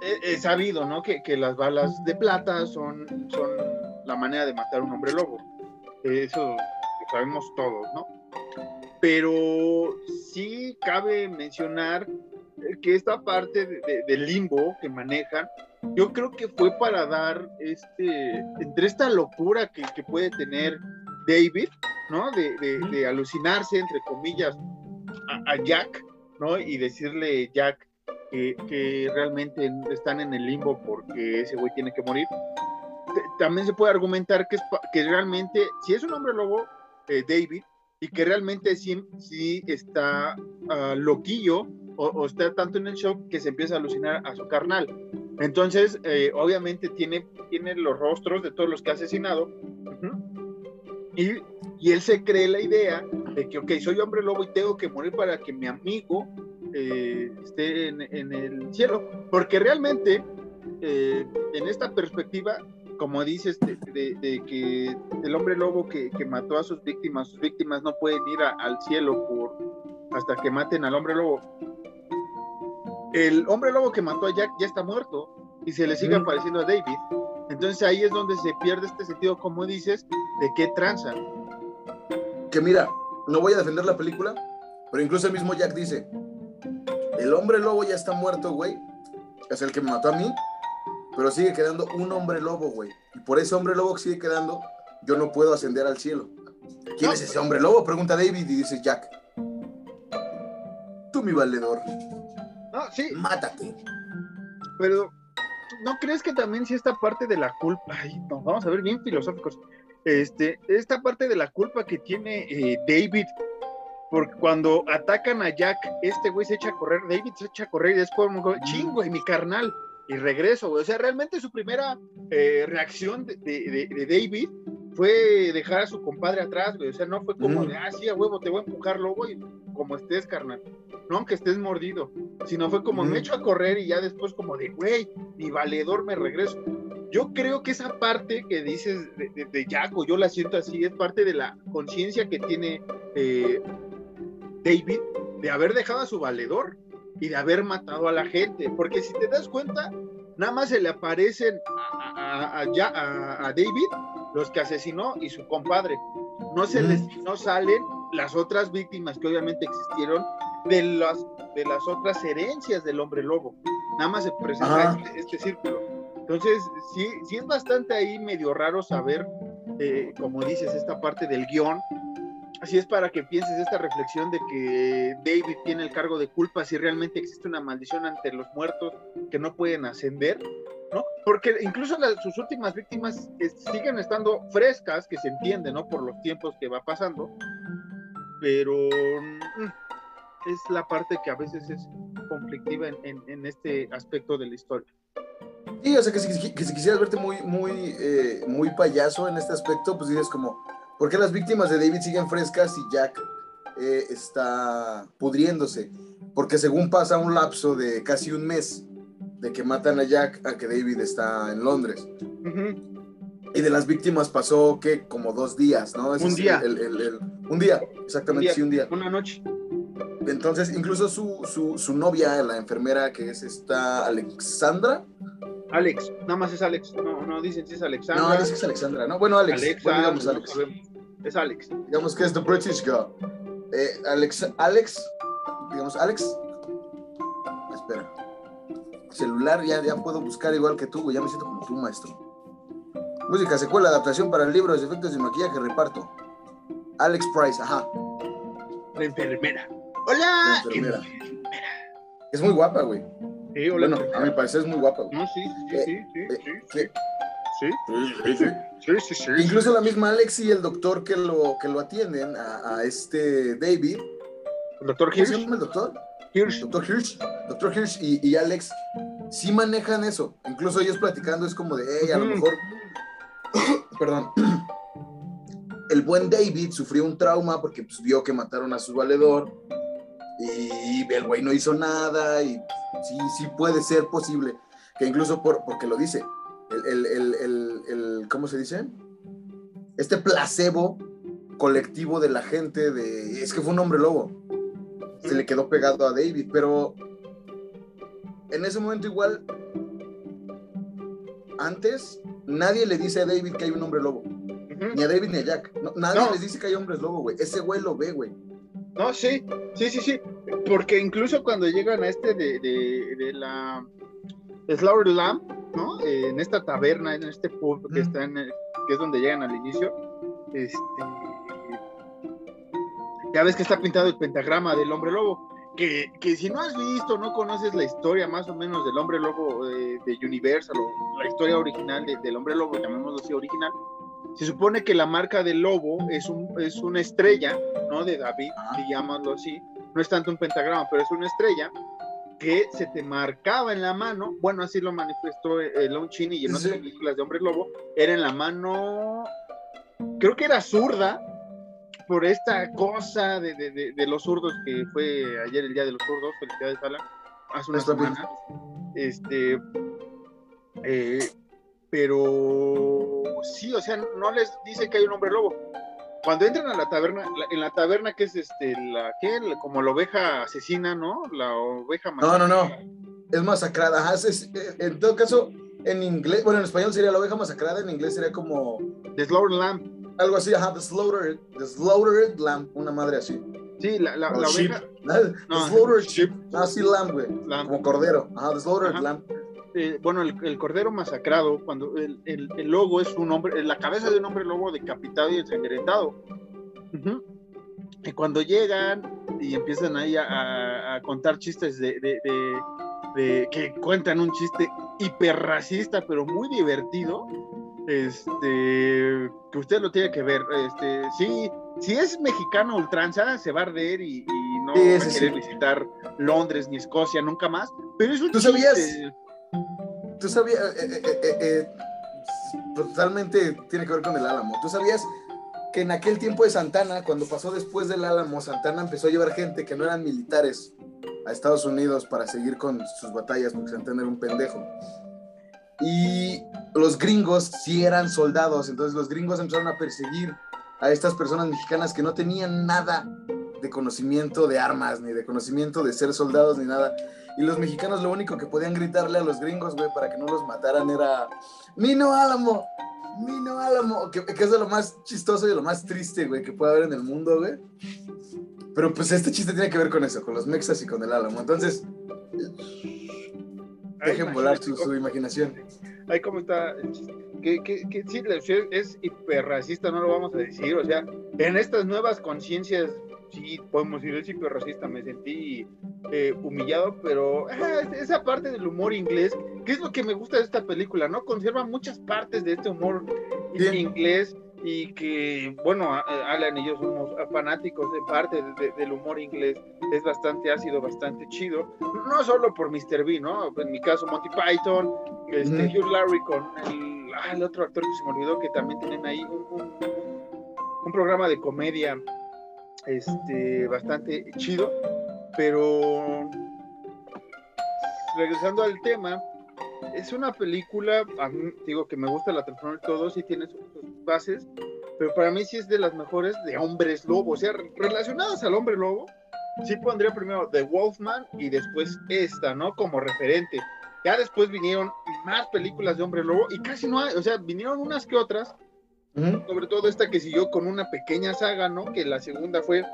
Speaker 2: he, sabido, ¿no? Que, las balas de plata son, son la manera de matar a un hombre lobo. Eso lo sabemos todos, ¿no? Pero sí cabe mencionar que esta parte del limbo que manejan, yo creo que fue para dar este, entre esta locura que, puede tener David, ¿no? De, alucinarse, entre comillas, a, a, Jack, ¿no? Y decirle, Jack, que, realmente están en el limbo porque ese güey tiene que morir. También se puede argumentar que, es, que realmente, si es un hombre lobo, eh, David, y que realmente sí, sí está uh, loquillo o, está tanto en el shock que se empieza a alucinar a su carnal. Entonces, eh, obviamente tiene, tiene los rostros de todos los que ha asesinado. y, y, él se cree la idea de que, ok, soy hombre lobo y tengo que morir para que mi amigo eh, esté en, el cielo, porque realmente eh, en esta perspectiva, como dices, de, que el hombre lobo que, mató a sus víctimas, sus víctimas no pueden ir al cielo por, hasta que maten al hombre lobo. El hombre lobo que mató a Jack ya está muerto, y se le sigue apareciendo a David. Entonces ahí es donde se pierde este sentido, como dices, de qué tranza.
Speaker 1: Que mira, no voy a defender la película, pero incluso el mismo Jack dice, el hombre lobo ya está muerto, güey. Es el que me mató a mí, pero sigue quedando un hombre lobo, güey. Y por ese hombre lobo que sigue quedando, yo no puedo ascender al cielo. ¿Quién es ese hombre lobo? Pregunta David y dice Jack. Tú, mi valedor.
Speaker 2: No, sí.
Speaker 1: Mátate.
Speaker 2: Pero, ¿no crees que también si esta parte de la culpa, ay, no, vamos a ver bien filosóficos, este, esta parte de la culpa que tiene eh, David, porque cuando atacan a Jack, este güey se echa a correr, David se echa a correr y después, chingo, y mi carnal, y regreso, güey. O sea, realmente su primera eh, reacción de, de, de, David fue dejar a su compadre atrás, güey. O sea, no fue como de, ah, sí, a huevo, te voy a empujar, lobo, y como estés, carnal. No aunque estés mordido, sino fue como me echo a correr y ya después como de, güey, mi valedor me regreso. Yo creo que esa parte que dices de, de, Jack, o yo la siento así, es parte de la conciencia que tiene eh, David de haber dejado a su valedor y de haber matado a la gente. Porque si te das cuenta, nada más se le aparecen a, a, David los que asesinó y su compadre. No se les no salen las otras víctimas que obviamente existieron de las de las otras herencias del hombre lobo. Nada más se presenta este, este, círculo. Entonces, sí, sí es bastante ahí medio raro saber, eh, como dices, esta parte del guion, Así es para que pienses esta reflexión de que David tiene el cargo de culpa si realmente existe una maldición ante los muertos que no pueden ascender, ¿no? Porque incluso sus últimas víctimas siguen estando frescas, que se entiende, ¿no? Por los tiempos que va pasando, pero mm, es la parte que a veces es conflictiva en, este aspecto de la historia.
Speaker 1: Sí, o sea, que si, quisieras verte muy, muy, eh, muy payaso en este aspecto, pues dices como ¿Por qué las víctimas de David siguen frescas y Jack eh, está pudriéndose? Porque según pasa un lapso de casi un mes de que matan a Jack a que David está en Londres. Y de las víctimas pasó que como dos días, ¿no?
Speaker 2: un día.
Speaker 1: un día, exactamente, sí, un día.
Speaker 2: Una noche.
Speaker 1: Entonces, incluso su, su, novia, la enfermera que es esta Alexandra,
Speaker 2: Alex, nada más es Alex, no, no dicen si es Alexandra.
Speaker 1: No, es Alexandra, ¿no? Bueno, Alex.
Speaker 2: digamos Alex. Es Alex.
Speaker 1: Digamos que es The British Girl. Eh, Alex, Alex, digamos, Alex. Espera. Celular, ya, ya puedo buscar igual que tú, ya me siento como tú, maestro. Música, secuela, adaptación para el libro, efectos de maquillaje, reparto. Alex Price, ajá.
Speaker 2: La enfermera. ¡Hola!
Speaker 1: enfermera. Es muy guapa, güey.
Speaker 2: Sí, bueno,
Speaker 1: a mi parecer es muy guapa.
Speaker 2: No, sí, sí, sí, sí, sí,
Speaker 1: sí, sí, sí, Incluso la misma Alex y el doctor que lo, que lo atienden a, este David.
Speaker 2: ¿El doctor Hirsch?
Speaker 1: ¿Cómo se llama el doctor?
Speaker 2: Hirsch.
Speaker 1: Doctor Hirsch. Doctor Hirsch y, y, Alex sí manejan eso. Incluso ellos platicando es como de, hey, a lo mejor... Perdón. El buen David sufrió un trauma porque pues, vio que mataron a su valedor y el güey no hizo nada y sí, sí puede ser posible que incluso por, porque lo dice, el, el, el, el, ¿cómo se dice? Este placebo colectivo de la gente de, es que fue un hombre lobo, se le quedó pegado a David, pero en ese momento igual, antes, nadie le dice a David que hay un hombre lobo. Ni a David ni a Jack. nadie les dice que hay hombres lobo, güey. Ese güey lo ve, güey.
Speaker 2: No, sí, sí, sí, sí. Porque incluso cuando llegan a este de, de, de la Slaughter Lamb, ¿no? Eh, en esta taberna, en este pub que está en que es donde llegan al inicio, este, ya ves que está pintado el pentagrama del hombre lobo. Que, que, si no has visto, no conoces la historia más o menos del hombre lobo de, Universal o la historia original del hombre lobo, llamémoslo así original, se supone que la marca del lobo es, un, es una estrella, ¿no? De David, llamarlo así. No es tanto un pentagrama, pero es una estrella que se te marcaba en la mano. Bueno, así lo manifestó el Lon Chini y en otras películas de Hombre Lobo. Era en la mano, creo que era zurda, por esta cosa de, de, de, los zurdos que fue ayer el Día de los Zurdos. Felicidades, Alan. Hace una semana. Este. Eh, pero sí, o sea, no les dice que hay un hombre lobo. Cuando entran a la taberna, en la taberna que es este, la que como la oveja asesina, ¿no? La oveja
Speaker 1: No, no, no. Es masacrada, eh, en todo caso, en inglés, bueno, en español sería la oveja masacrada, en inglés sería como...
Speaker 2: The Slaughtered Lamb.
Speaker 1: Algo así, ajá, The Slaughtered, the slaughtered Lamb, una madre así.
Speaker 2: Sí, la, la, la oveja...
Speaker 1: the Slaughtered Sheep. Ah, sí, Lamb, güey. Como cordero. Ajá, The Slaughtered Lamb.
Speaker 2: Eh, bueno, el, cordero masacrado, cuando el, el, el, logo es un hombre, la cabeza de un hombre lobo decapitado y ensangrentado. Y cuando llegan y empiezan ahí a, a contar chistes de, de, de, que cuentan un chiste hiperracista, pero muy divertido, este, que usted lo tiene que ver. Este, sí, si es mexicano ultranza, se va a arder y, no va a querer visitar Londres ni Escocia nunca más. Pero es un
Speaker 1: ¿Tú sabías? Tú sabías, eh, eh, eh, totalmente tiene que ver con el Álamo. ¿Tú sabías que en aquel tiempo de Santana, cuando pasó después del Álamo, Santana empezó a llevar gente que no eran militares a Estados Unidos para seguir con sus batallas, porque Santana era un pendejo. Y los gringos sí eran soldados, entonces los gringos empezaron a perseguir a estas personas mexicanas que no tenían nada de conocimiento de armas, ni de conocimiento de ser soldados, ni nada. Y los mexicanos lo único que podían gritarle a los gringos, güey, para que no los mataran era, Mino Álamo, Mino Álamo, que, que es lo más chistoso y lo más triste, güey, que puede haber en el mundo, güey. Pero pues este chiste tiene que ver con eso, con los mexas y con el Álamo. Entonces, dejen volar su, su, imaginación.
Speaker 2: Ahí cómo está. Que, que, que sí, es hiperracista, no lo vamos a decir. O sea, en estas nuevas conciencias sí podemos decir, el racista, me sentí eh, humillado, pero ah, esa parte del humor inglés, que es lo que me gusta de esta película, ¿no? Conserva muchas partes de este humor inglés y que, bueno, Alan y yo somos fanáticos de parte del humor inglés, es bastante ácido, bastante chido, no solo por Mr. B, ¿no? En mi caso, Monty Python, este, Hugh Larry con el, ah, el, otro actor que se me olvidó que también tienen ahí un, un programa de comedia este, bastante chido, pero regresando al tema, es una película, a mí, digo que me gusta la transformación y todo, sí tiene sus, bases, pero para mí sí es de las mejores de hombres lobo, o sea, relacionadas al hombre lobo, sí pondría primero The Wolfman y después esta, ¿no? Como referente. Ya después vinieron más películas de hombre lobo y casi no hay, o sea, vinieron unas que otras, sobre todo esta que siguió con una pequeña saga, ¿no? Que la segunda fue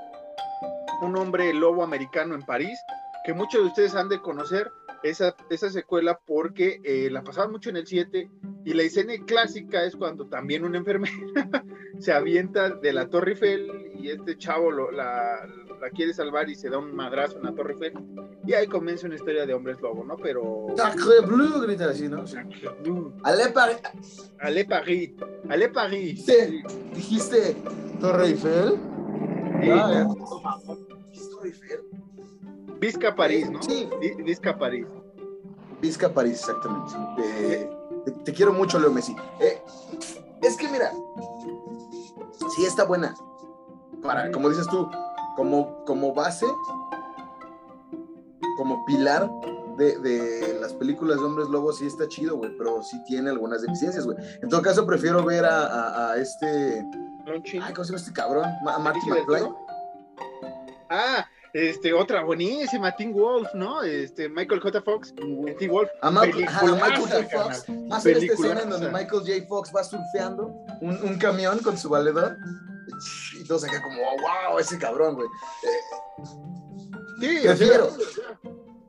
Speaker 2: un hombre lobo americano en París, que muchos de ustedes han de conocer esa, esa secuela porque eh, la pasaban mucho en el 7 y la escena clásica es cuando también una enfermera se avienta de la Torre Eiffel y este chavo lo, la, la quiere salvar y se da un madrazo en la Torre Eiffel. Y ahí comienza una historia de hombres lobo, ¿no? Pero.
Speaker 1: Sacre bleu, grita así, ¿no? Sacre bleu. Allez Paris.
Speaker 2: Allez Paris. Allez Paris.
Speaker 1: Sí. ¿Dijiste Torre Eiffel?
Speaker 2: Sí. Ah, Torre Eiffel. Vizca París, ¿no?
Speaker 1: Sí.
Speaker 2: Vizca París.
Speaker 1: Vizca París, exactamente. Eh, te, quiero mucho, Leo Messi. Eh, es que mira, sí está buena. Para, como dices tú, como, como base, como pilar de, de, las películas de hombres lobos, sí está chido, güey, pero sí tiene algunas deficiencias, güey. En todo caso, prefiero ver a, a, a este. Ay, ¿cómo se llama este cabrón? Martin McFly.
Speaker 2: Ah, este, otra buenísima, Teen Wolf, ¿no? Este, Michael J. Fox, Teen Wolf.
Speaker 1: A, Ma Michael J. Fox. Hace esta escena en donde Michael J. Fox va surfeando un, un camión con su valedor y todos acá como, wow, ese cabrón, güey.
Speaker 2: sí, prefiero.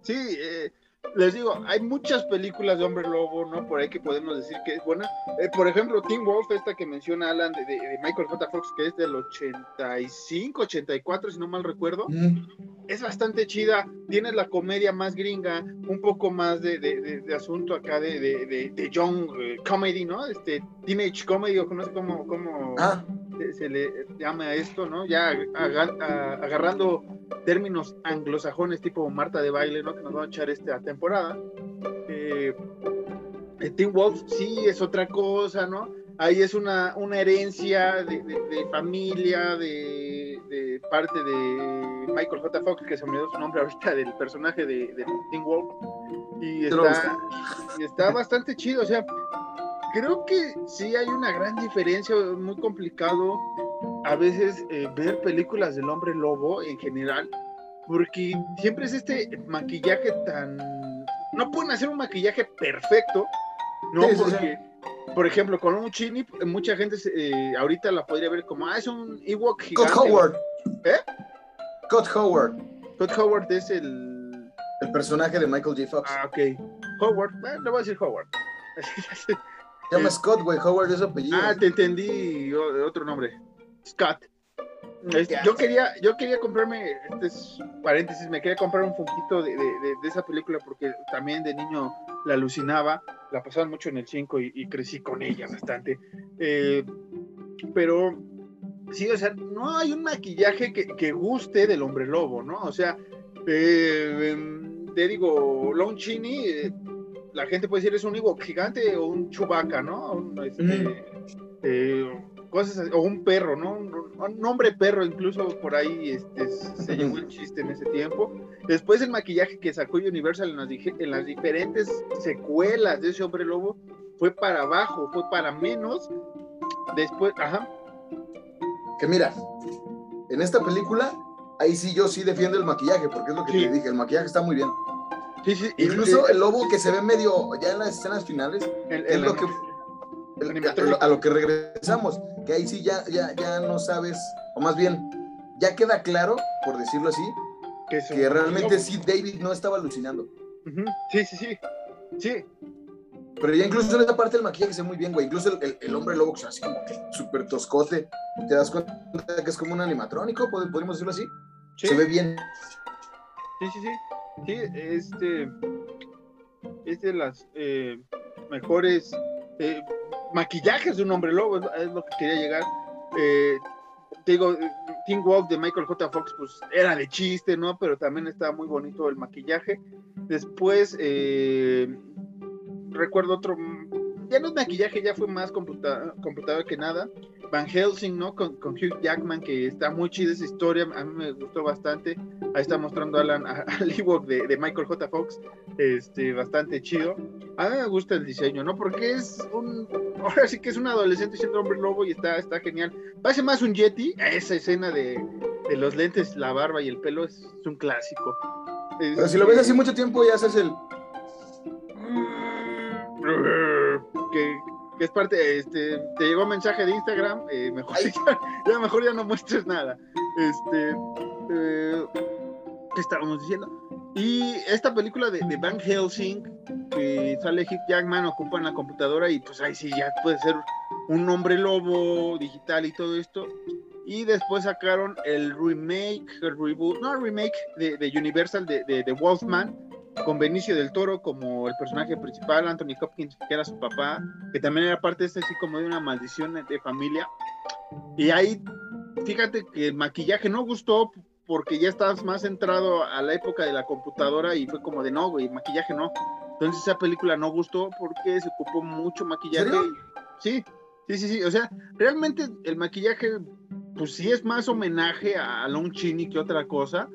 Speaker 2: sí, eh, les digo, hay muchas películas de Hombre Lobo, ¿no? Por ahí que podemos decir que es buena. Eh, por ejemplo, Teen Wolf, esta que menciona Alan de, de, Michael J. Fox, que es del 85, 84, si no mal recuerdo. Mm. Es bastante chida. Tiene la comedia más gringa, un poco más de, de asunto acá de, de, young eh, comedy, ¿no? Este, teenage comedy, o no sé cómo, cómo ah. Se, se, le llama a esto, ¿no? Ya agarrando términos anglosajones tipo Marta de baile, ¿no? Que nos va a echar esta temporada. Eh, Teen Wolf sí es otra cosa, ¿no? Ahí es una, una herencia de, de, familia, de, de, parte de Michael J. Fox, que se me dio su nombre ahorita, del personaje de, Teen Wolf. Y está, y está bastante chido, o sea, creo que sí hay una gran diferencia, muy complicado a veces eh, ver películas del hombre lobo en general, porque siempre es este maquillaje tan no pueden hacer un maquillaje perfecto, ¿no? Porque, por ejemplo, con un chini, mucha gente eh, ahorita la podría ver como, ah, es un Ewok
Speaker 1: gigante. Scott Howard.
Speaker 2: ¿Eh?
Speaker 1: Scott Howard.
Speaker 2: Scott Howard es el...
Speaker 1: El personaje de Michael J. Fox.
Speaker 2: Ah, ok. Howard, eh, le voy a decir Howard.
Speaker 1: Se llama Scott, güey. Howard es apellido.
Speaker 2: Ah, te entendí otro nombre. Scott. yo quería, yo quería comprarme, este es paréntesis, me quería comprar un funquito de, esa película porque también de niño la alucinaba, la pasaban mucho en el 5 y, crecí con ella bastante. Eh, pero sí, o sea, no hay un maquillaje que, guste del hombre lobo, ¿no? O sea, eh, em, te digo, Lon Chini, eh, la gente puede decir es un higo gigante o un chubaca, ¿no? Un, este, cosas o un perro, ¿no? Un, nombre perro, incluso por ahí este, se llevó el chiste en ese tiempo. Después el maquillaje que sacó Universal en las, en las diferentes secuelas de ese hombre lobo fue para abajo, fue para menos. Después, ajá.
Speaker 1: Que mira, en esta película, ahí sí yo sí defiendo el maquillaje, porque es lo que te dije, el maquillaje está muy bien.
Speaker 2: Sí, sí,
Speaker 1: Incluso el lobo que se ve medio ya en las escenas finales, es lo que a lo que regresamos, que ahí sí ya, ya, ya no sabes, o más bien, ya queda claro, por decirlo así, que, realmente sí David no estaba alucinando.
Speaker 2: Sí, sí, sí. Sí.
Speaker 1: Pero ya incluso en esa parte del maquillaje se ve muy bien, güey. Incluso el, el, hombre lobo, que así como súper toscote. ¿Te das cuenta que es como un animatrónico? ¿Podríamos decirlo así? Se ve bien.
Speaker 2: Sí, sí, sí. Sí, este. Es de las eh, mejores eh, maquillajes de un hombre lobo, es, lo que quería llegar. Eh, digo, Wolf de Michael J. Fox, pues era de chiste, ¿no? Pero también estaba muy bonito el maquillaje. Después, eh, recuerdo otro, ya no es maquillaje, ya fue más computador que nada. Van Helsing, ¿no? Con, Hugh Jackman, que está muy chida esa historia, a mí me gustó bastante. Ahí está mostrando Alan al Ewok de, de, Michael J. Fox, este, bastante chido. A mí me gusta el diseño, ¿no? Porque es un, ahora sí que es un adolescente siendo hombre lobo y está, está genial. Parece más un Yeti, esa escena de, de los lentes, la barba y el pelo es, un clásico.
Speaker 1: Pero si lo ves así mucho tiempo ya haces el...
Speaker 2: Que, es parte, este, te llegó un mensaje de Instagram, eh, mejor, ya, mejor ya no muestres nada. Este, eh, ¿qué estábamos diciendo? Y esta película de, de Van Helsing, que sale Hugh Jackman, ocupa en la computadora y pues ahí sí ya puede ser un hombre lobo digital y todo esto. Y después sacaron el remake, el reboot, no, el remake de, de Universal de, de, de Wolfman, con Benicio del Toro como el personaje principal, Anthony Hopkins, que era su papá, que también era parte de este, así como de una maldición de familia. Y ahí, fíjate que el maquillaje no gustó porque ya estabas más centrado a la época de la computadora y fue como de no, güey, maquillaje no. Entonces esa película no gustó porque se ocupó mucho maquillaje. Sí, sí, sí, sí. O sea, realmente el maquillaje, pues sí es más homenaje a Lon Chini que otra cosa,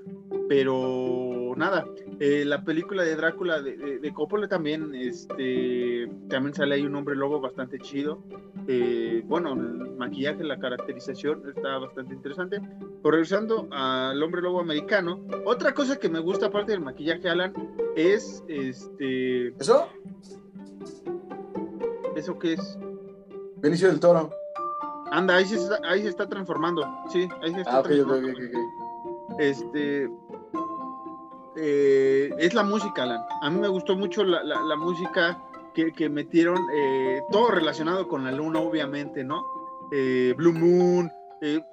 Speaker 2: pero nada, eh, la película de Drácula de, de, Coppola también, este, también sale ahí un hombre lobo bastante chido. Eh, bueno, el maquillaje, la caracterización está bastante interesante. Pero regresando al hombre lobo americano, otra cosa que me gusta aparte del maquillaje, Alan, es este.
Speaker 1: ¿Eso?
Speaker 2: ¿Eso qué es?
Speaker 1: Benicio del Toro.
Speaker 2: Anda, ahí se está, ahí se está transformando. Sí, ahí se está
Speaker 1: ah,
Speaker 2: transformando. Este eh, es la música, Alan. A mí me gustó mucho la, la, música que, que metieron, eh, todo relacionado con la luna, obviamente, ¿no? Eh, Blue Moon,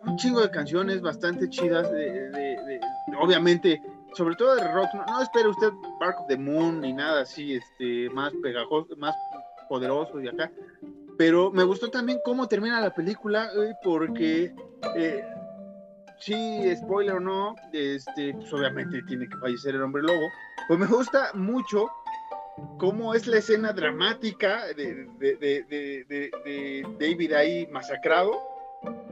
Speaker 2: un chingo de canciones bastante chidas, de, obviamente, sobre todo de rock. No, espere usted Bark of the Moon ni nada así, este, más pegajoso, más poderoso y acá. Pero me gustó también cómo termina la película, porque sí, spoiler o no, este, pues obviamente tiene que fallecer el hombre lobo. Pues me gusta mucho cómo es la escena dramática de, David ahí masacrado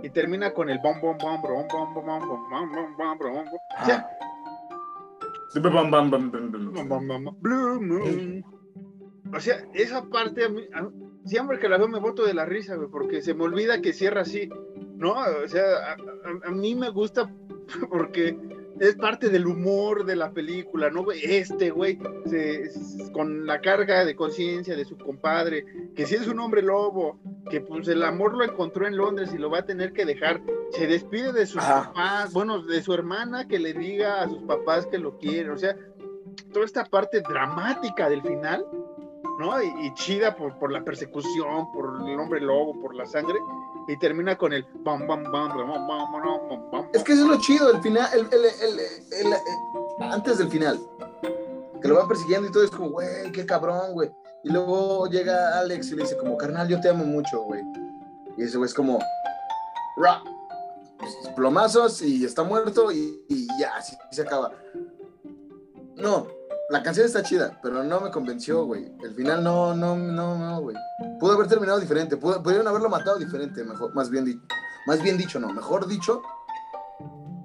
Speaker 2: y termina con el bom bom bom bom bom bom bom bom bom bom bom o sea. O sea, esa parte a mí, siempre que la veo me boto de la risa, porque se me olvida que cierra así. No, o sea, a, mí me gusta porque es parte del humor de la película, ¿no? Este güey, con la carga de conciencia de su compadre, que si es un hombre lobo, que pues el amor lo encontró en Londres y lo va a tener que dejar, se despide de sus papás, bueno, de su hermana que le diga a sus papás que lo quiere, o sea, toda esta parte dramática del final, ¿no? Y, chida por, por la persecución, por el hombre lobo, por la sangre, y termina con el bam, bam, bam,
Speaker 1: Es que eso es lo chido, el final, el, el, el, antes del final, que lo van persiguiendo y todo es como, güey, qué cabrón, güey. Y luego llega Alex y le dice como, carnal, yo te amo mucho, güey. Y ese güey es como, Ra. plomazos y está muerto y ya, así se acaba. No, la canción está chida, pero no me convenció, güey. El final no, no, no, no, güey. Pudo haber terminado diferente, pudieron haberlo matado diferente, mejor, más bien, dicho. más bien dicho, no, mejor dicho,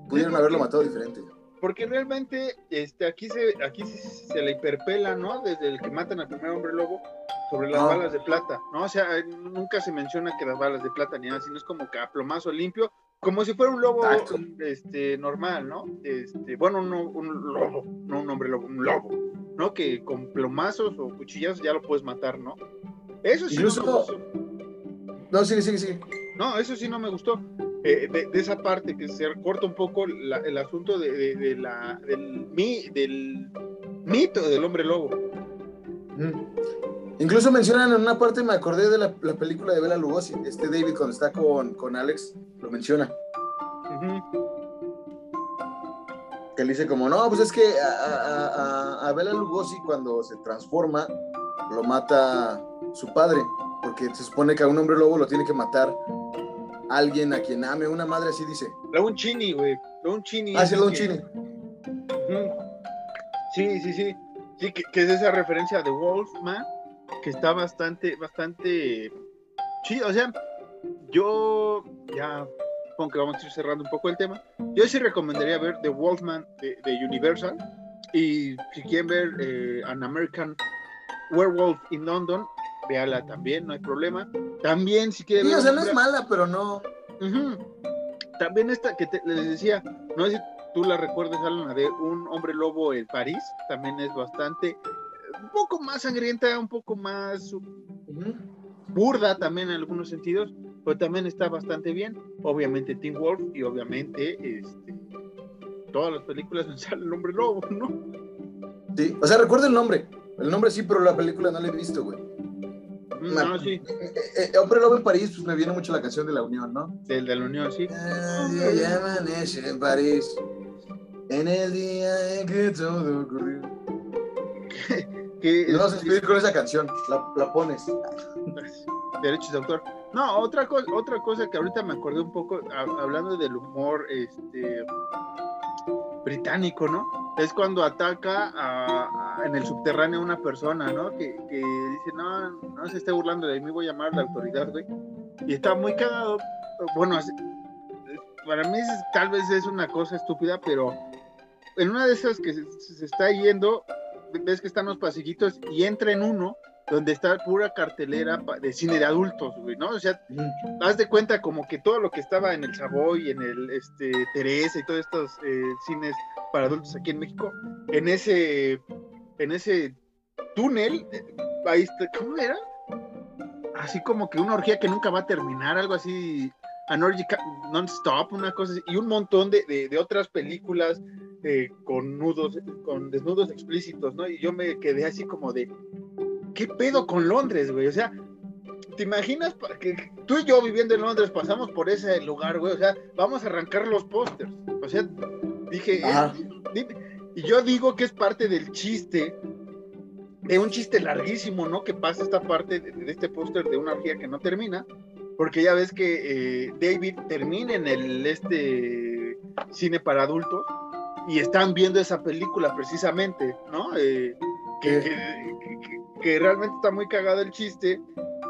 Speaker 1: pudieron haberlo matado diferente.
Speaker 2: Porque realmente, este, aquí se, aquí se, le hiperpela, ¿no? Desde el que matan al primer hombre lobo sobre las balas de plata, ¿no? O sea, nunca se menciona que las balas de plata ni nada, sino es como que a plomazo limpio, como si fuera un lobo este, normal, ¿no? Este, bueno, un, un lobo, no un hombre lobo, un lobo, ¿no? Que con plomazos o cuchillas ya lo puedes matar, ¿no? Eso sí
Speaker 1: Incluso... no No, sí, sí, sí.
Speaker 2: No, eso sí no me gustó. Eh, de, esa parte que se corta un poco el asunto de, de, la, del, mi, del mito del hombre lobo.
Speaker 1: Incluso mencionan en una parte, me acordé de la, película de Bela Lugosi, este David cuando está con, con Alex, lo menciona. Que le dice como, no, pues es que a, a, a, Bela Lugosi cuando se transforma, lo mata su padre, porque se supone que a un hombre lobo lo tiene que matar alguien a quien ame, una madre así dice.
Speaker 2: Chini, güey, chini.
Speaker 1: Ah, sí, un chini.
Speaker 2: Sí, sí, sí. Sí, que, que, es esa referencia de Wolfman que está bastante, bastante chido. O sea, yo ya supongo que vamos a ir cerrando un poco el tema. Yo sí recomendaría ver The Wolfman de, Universal. Y si quieren ver eh, An American Werewolf in London, véala también, no hay problema. También, si quieren
Speaker 1: sí, o sea, no es mala, pero no.
Speaker 2: También esta que les decía, no sé si tú la recuerdas, Alana, de Un Hombre Lobo en París, también es bastante un poco más sangrienta, un poco más burda también en algunos sentidos, pero también está bastante bien. Obviamente Teen Wolf y obviamente este, todas las películas sale el hombre lobo, ¿no?
Speaker 1: Sí, o sea, recuerdo el nombre. El nombre sí, pero la película no la he visto, güey.
Speaker 2: Mm, no, sí.
Speaker 1: Eh, eh, eh, hombre Lobo en París, pues me viene mucho la canción de la Unión, ¿no?
Speaker 2: El de la Unión, sí.
Speaker 1: Ah, en París, en el día en que todo ocurrió. Que, vamos a escribir con esa canción, la, pones.
Speaker 2: Derechos de autor. No, otra cosa, otra cosa que ahorita me acordé un poco, hablando del humor este británico, ¿no? Es cuando ataca a, en el subterráneo a una persona, ¿no? Que, que, dice, no, no se esté burlando de mí, voy a llamar a la autoridad, güey. Y está muy cagado. Bueno, para mí tal vez es una cosa estúpida, pero en una de esas que se está yendo, ves que están los pasillitos y entra en uno donde está pura cartelera de cine de adultos, güey, ¿no? O sea, haz de cuenta como que todo lo que estaba en el Savoy, en el este, Teresa y todos estos eh, cines para adultos aquí en México, en ese, en ese túnel, eh, ahí está, ¿cómo era? Así como que una orgía que nunca va a terminar, algo así, an non-stop, una cosa así, y un montón de, de, de otras películas eh, con nudos, con desnudos explícitos, ¿no? Y yo me quedé así como de, ¿qué pedo con Londres, güey? O sea, ¿te imaginas que tú y yo viviendo en Londres pasamos por ese lugar, güey? O sea, vamos a arrancar los pósters. O sea, dije, y yo digo que es parte del chiste, de un chiste larguísimo, ¿no? Que pasa esta parte de, este póster de una orgía que no termina, porque ya ves que eh, David termina en el este cine para adultos y están viendo esa película precisamente, ¿no? Eh, que, realmente está muy cagado el chiste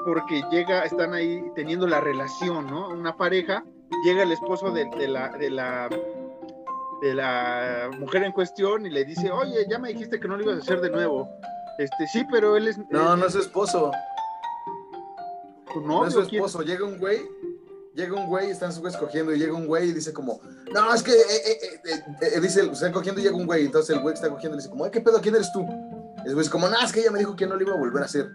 Speaker 2: porque llega, están ahí teniendo la relación, ¿no? Una pareja, llega el esposo de, la, de, la, de la mujer en cuestión y le dice, oye, ya me dijiste que no lo ibas a hacer de nuevo. Este, sí, pero él es...
Speaker 1: No, no es su esposo. No, no es su esposo, llega un güey llega un güey, están sus güeyes cogiendo y llega un güey y dice como, no, es que, eh, eh, eh, dice, están cogiendo y llega un güey, entonces el güey está cogiendo le dice como, ¿qué pedo? ¿Quién eres tú? El güey dice como, no, es que ella me dijo que no lo iba a volver a hacer.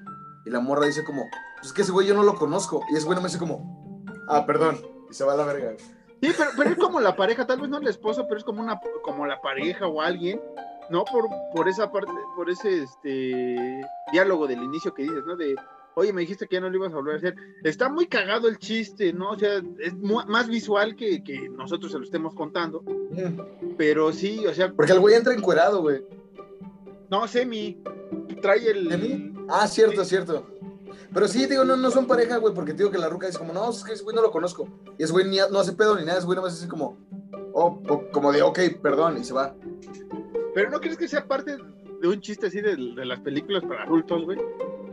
Speaker 1: Y la morra dice como, pues es que ese güey yo no lo conozco. Y ese güey no me dice como, ah, perdón. Y se va a la verga.
Speaker 2: Sí, pero, pero es como la pareja, tal vez no el esposo, pero es como una como la pareja o alguien, ¿no? Por, por esa parte, por ese este diálogo del inicio que dices, ¿no? De oye, me dijiste que ya no lo ibas a volver a hacer. Está muy cagado el chiste, ¿no? O sea, es más visual que, que nosotros se lo estemos contando. Pero sí, o sea.
Speaker 1: Porque el güey entra encuerado, güey.
Speaker 2: No, Semi. Trae el.
Speaker 1: ¿Semi? Ah, cierto, cierto. Pero sí, digo, no, no son pareja, güey, porque digo que la ruca dice como, no, es que ese güey no lo conozco. Y ese güey no hace pedo ni nada, ese güey nomás dice como, oh, como de, ok, perdón, y se va.
Speaker 2: Pero ¿no crees que sea parte de un chiste así de, de las películas para adultos, güey?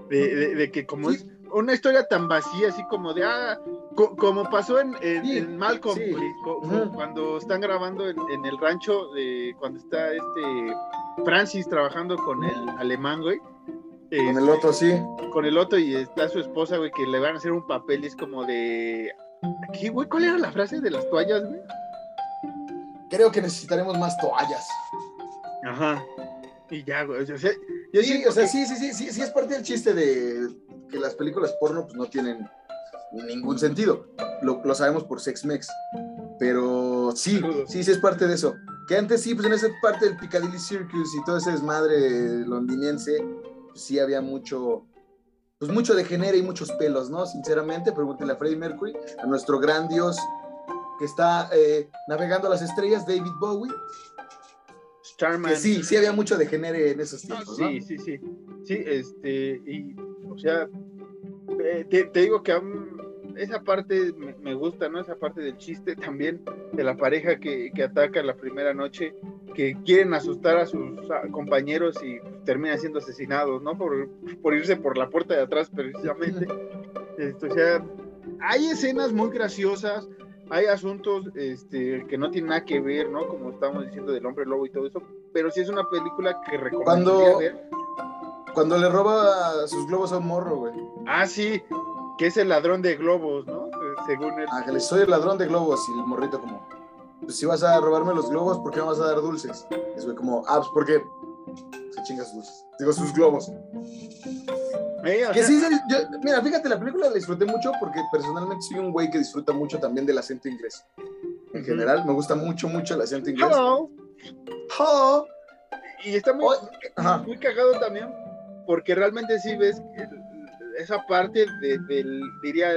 Speaker 2: De, de, que como es una historia tan vacía, así como de, ah, como pasó en, en, Malcolm, cuando están grabando en, el rancho, de, cuando está este Francis trabajando con el alemán, güey.
Speaker 1: con el este, otro, sí.
Speaker 2: Con el otro y está su esposa, güey, que le van a hacer un papel y es como de... ¿Qué, güey? ¿Cuál era la frase de las toallas, güey?
Speaker 1: Creo que necesitaremos más toallas.
Speaker 2: Ajá. Y ya, güey. O sea,
Speaker 1: sí, o sea, sí, sí, sí, sí, sí, es parte del chiste de que las películas porno pues no tienen ningún sentido. Lo, lo sabemos por Sex Mex. Pero sí, sí, sí es parte de eso. Que antes sí, pues en esa parte del Piccadilly Circus y todo ese desmadre londinense, pues sí había mucho, pues mucho de género y muchos pelos, ¿no? Sinceramente, pregúntele a Freddie Mercury, a nuestro gran dios que está eh, navegando las estrellas, David Bowie, sí, sí había mucho de género en esos tiempos,
Speaker 2: sí, Sí, sí, sí. este, y, o sea, eh, te, digo que esa parte me, gusta, ¿no? Esa parte del chiste también de la pareja que, que ataca la primera noche, que quieren asustar a sus compañeros y terminan siendo asesinados, ¿no? Por, por irse por la puerta de atrás, precisamente. Esto, o sea, hay escenas muy graciosas, hay asuntos este, que no tienen nada que ver, ¿no? Como estamos diciendo del hombre lobo y todo eso, pero sí es una película que recomendaría ver.
Speaker 1: Cuando le roba sus globos a un morro, güey.
Speaker 2: Ah, sí, que es el ladrón de globos, ¿no? Según él.
Speaker 1: Ah, que le soy el ladrón de globos y el morrito como, pues si vas a robarme los globos, ¿por qué me vas a dar dulces? Es güey como, ah, pues porque se chinga sus dulces. Digo, sus globos que sí, mira, fíjate, la película la disfruté mucho porque personalmente soy un güey que disfruta mucho también del acento inglés. En general, me gusta mucho, mucho el acento inglés.
Speaker 2: Hello. Hello. Y está muy, muy cagado también porque realmente sí ves esa parte del, diría,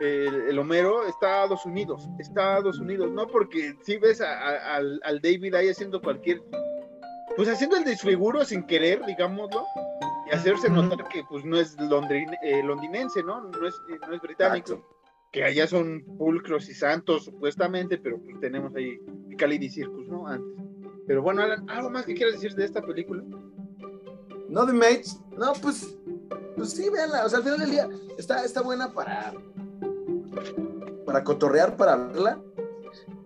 Speaker 2: el, Homero está a Estados Unidos, Estados Unidos, ¿no? Porque si ves al, al David ahí haciendo cualquier, pues haciendo el desfiguro sin querer, digámoslo y hacerse notar que pues no es eh, londinense, ¿no? No es, no es británico. Que allá son pulcros y santos, supuestamente, pero pues tenemos ahí Calidi Circus, ¿no? Antes. Pero bueno, Alan, ¿algo más que quieras decir de esta película?
Speaker 1: No, The Mates. No, pues, pues sí, véanla. O sea, al final del día está, está buena para, para cotorrear, para verla.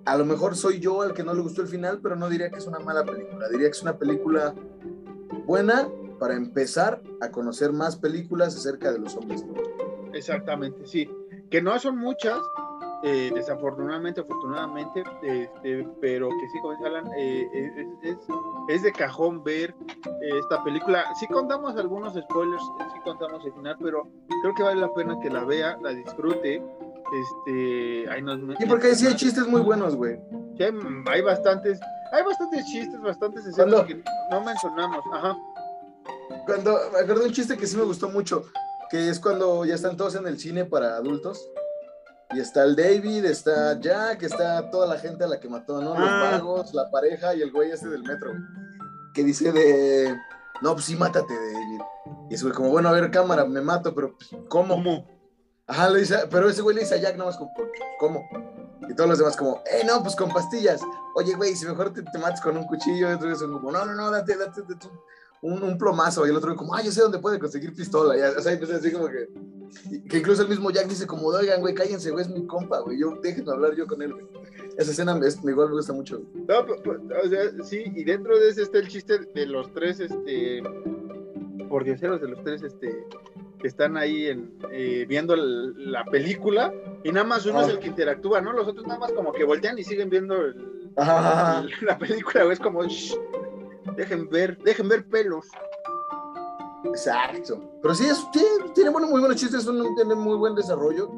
Speaker 1: A lo mejor soy yo el que no le gustó el final, pero no diría que es una mala película. Diría que es una película buena, para empezar a conocer más películas acerca de los hombres.
Speaker 2: Exactamente, sí. Que no son muchas, eh, desafortunadamente, afortunadamente, este, pero que sí, como Alan, eh, es, es, de cajón ver eh, esta película. Sí contamos algunos spoilers, sí contamos el final, pero creo que vale la pena que la vea, la disfrute. Este, ahí nos
Speaker 1: y porque sí hay chistes muy buenos, güey.
Speaker 2: Sí, hay, bastantes, hay bastantes chistes, bastantes escenas que no mencionamos. Ajá
Speaker 1: cuando, me acuerdo un chiste que sí me gustó mucho, que es cuando ya están todos en el cine para adultos. Y está el David, está Jack, está toda la gente a la que mató, ¿no? Los ah. vagos, la pareja y el güey ese del metro. Que dice de, no, pues sí, mátate, David. Y ese güey como, bueno, a ver, cámara, me mato, pero pues, ¿cómo? ¿Cómo? Ajá, le dice, pero ese güey le dice a Jack nomás como, ¿cómo? Y todos los demás como, eh, no, pues con pastillas. Oye, güey, si mejor te, te matas con un cuchillo. Y otros como, no, no, no, date, date, date un, un, plomazo y el otro como, ah, yo sé dónde puede conseguir pistola. Ya, o sea, entonces así como que, que incluso el mismo Jack dice como, oigan, güey, cállense, güey, es mi compa, güey, yo déjenme hablar yo con él, güey. Esa escena me, igual me gusta mucho.
Speaker 2: No, o sea, sí, y dentro de ese está el chiste de los tres, este, por dioseros de los tres, este, que están ahí en, eh, viendo la película y nada más uno es el que interactúa, ¿no? Los otros nada más como que voltean y siguen viendo la película, es como, dejen ver, dejen ver pelos.
Speaker 1: Exacto. Pero sí, es, tiene, tiene muy buenos chistes, tiene muy buen desarrollo.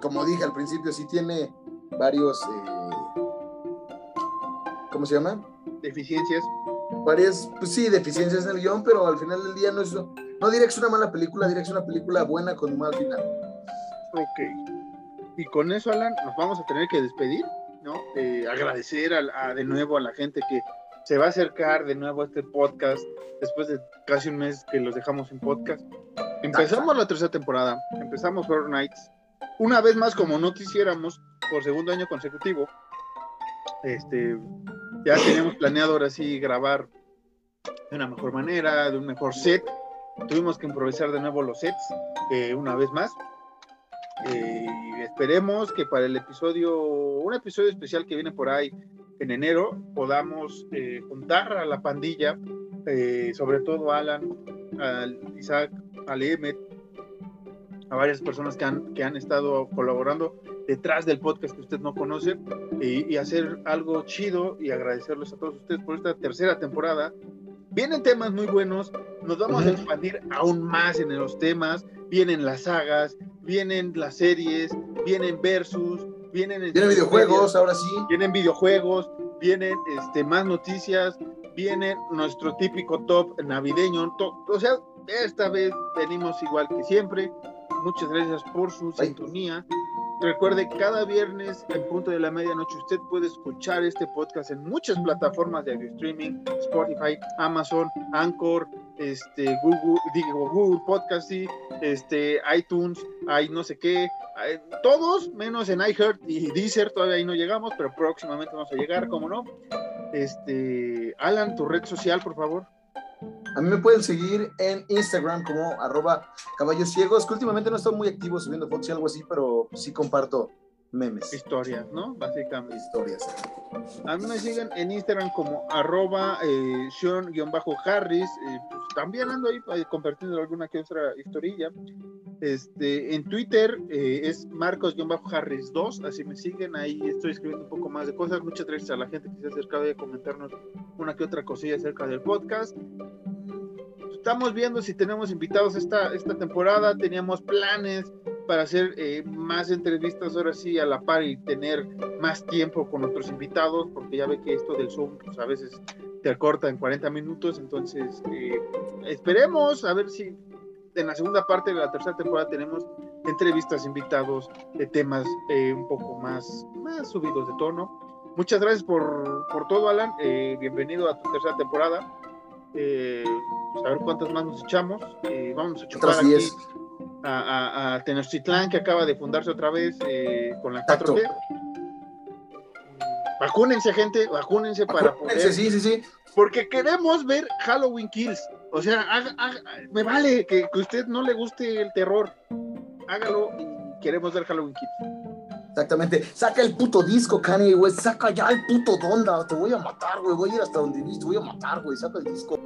Speaker 1: Como dije al principio, sí tiene varios, eh, ¿cómo se llama?
Speaker 2: Deficiencias.
Speaker 1: Varias, pues sí, deficiencias en el guion, pero al final del día no es, no diré que es una mala película, diré que es una película buena con un mal final.
Speaker 2: Ok. Y con eso, Alan, nos vamos a tener que despedir, ¿no? agradecer de nuevo a la gente que se va a acercar de nuevo a este podcast después de casi un mes que los dejamos en podcast. Empezamos la tercera temporada, empezamos Horror Nights, una vez más como no quisiéramos, por segundo año consecutivo, este, ya teníamos planeado ahora sí grabar de una mejor manera, de un mejor set. Tuvimos que improvisar de nuevo los sets, eh, una vez más. Eh, esperemos que para el episodio, un episodio especial que viene por ahí en enero, podamos eh, juntar a la pandilla, sobre todo a Alan, a Isaac, a Lemet, a varias personas que han, que han estado colaborando detrás del podcast que usted no conoce y, hacer algo chido y agradecerles a todos ustedes por esta tercera temporada. Vienen temas muy buenos, nos vamos a expandir aún más en los temas, vienen las sagas, vienen las series, vienen versus, vienen,
Speaker 1: vienen videojuegos, ahora sí.
Speaker 2: Vienen videojuegos, vienen este, más noticias, viene nuestro típico top navideño. o sea, esta vez venimos igual que siempre. Muchas gracias por su sintonía. Recuerde, cada viernes en punto de la medianoche usted puede escuchar este podcast en muchas plataformas de audio streaming, Spotify, Amazon, Anchor, este, Google, digo, Google Podcast, este, iTunes, hay no sé qué, todos menos en iHeart y Deezer, todavía ahí no llegamos, pero próximamente vamos a llegar, ¿cómo no? Este, Alan, tu red social, por favor.
Speaker 1: A mí me pueden seguir en Instagram como arroba caballos ciegos, que últimamente no estoy muy activo subiendo fotos y algo así, pero sí comparto memes.
Speaker 2: Historias, ¿no? Básicamente.
Speaker 1: Historias.
Speaker 2: A mí me siguen en Instagram como arroba eh, Sean-Harris. Eh, pues, también ando ahí eh, compartiendo alguna que otra historilla. Este, en Twitter eh, es Marcos-Harris2, así me siguen, ahí estoy escribiendo un poco más de cosas. Muchas gracias a la gente que se ha acercado a comentarnos una que otra cosilla acerca del podcast. Estamos viendo si tenemos invitados esta, esta temporada, teníamos planes para hacer eh, más entrevistas ahora sí a la par y tener más tiempo con nuestros invitados, porque ya ve que esto del Zoom pues, a veces te acorta en 40 minutos, entonces eh, esperemos a ver si en la segunda parte de la tercera temporada tenemos entrevistas, invitados de temas eh, un poco más, más subidos de tono. Muchas gracias por, por todo, Alan. bienvenido a tu tercera temporada. a ver cuántas más nos echamos. vamos a chupar aquí a, a, Tenochtitlán, que acaba de fundarse otra vez eh, con la 4G. Vacúnense, gente, vacúnense, para poder.
Speaker 1: Sí, sí, sí.
Speaker 2: Porque queremos ver Halloween Kills. O sea, me vale que, que a usted no le guste el terror. Hágalo y queremos ver Halloween Kills.
Speaker 1: Exactamente. Saca el puto disco, Kanye, güey. Saca ya el puto Donda. Te voy a matar, güey. Voy a ir hasta donde viste. Te voy a matar, güey. Saca el disco.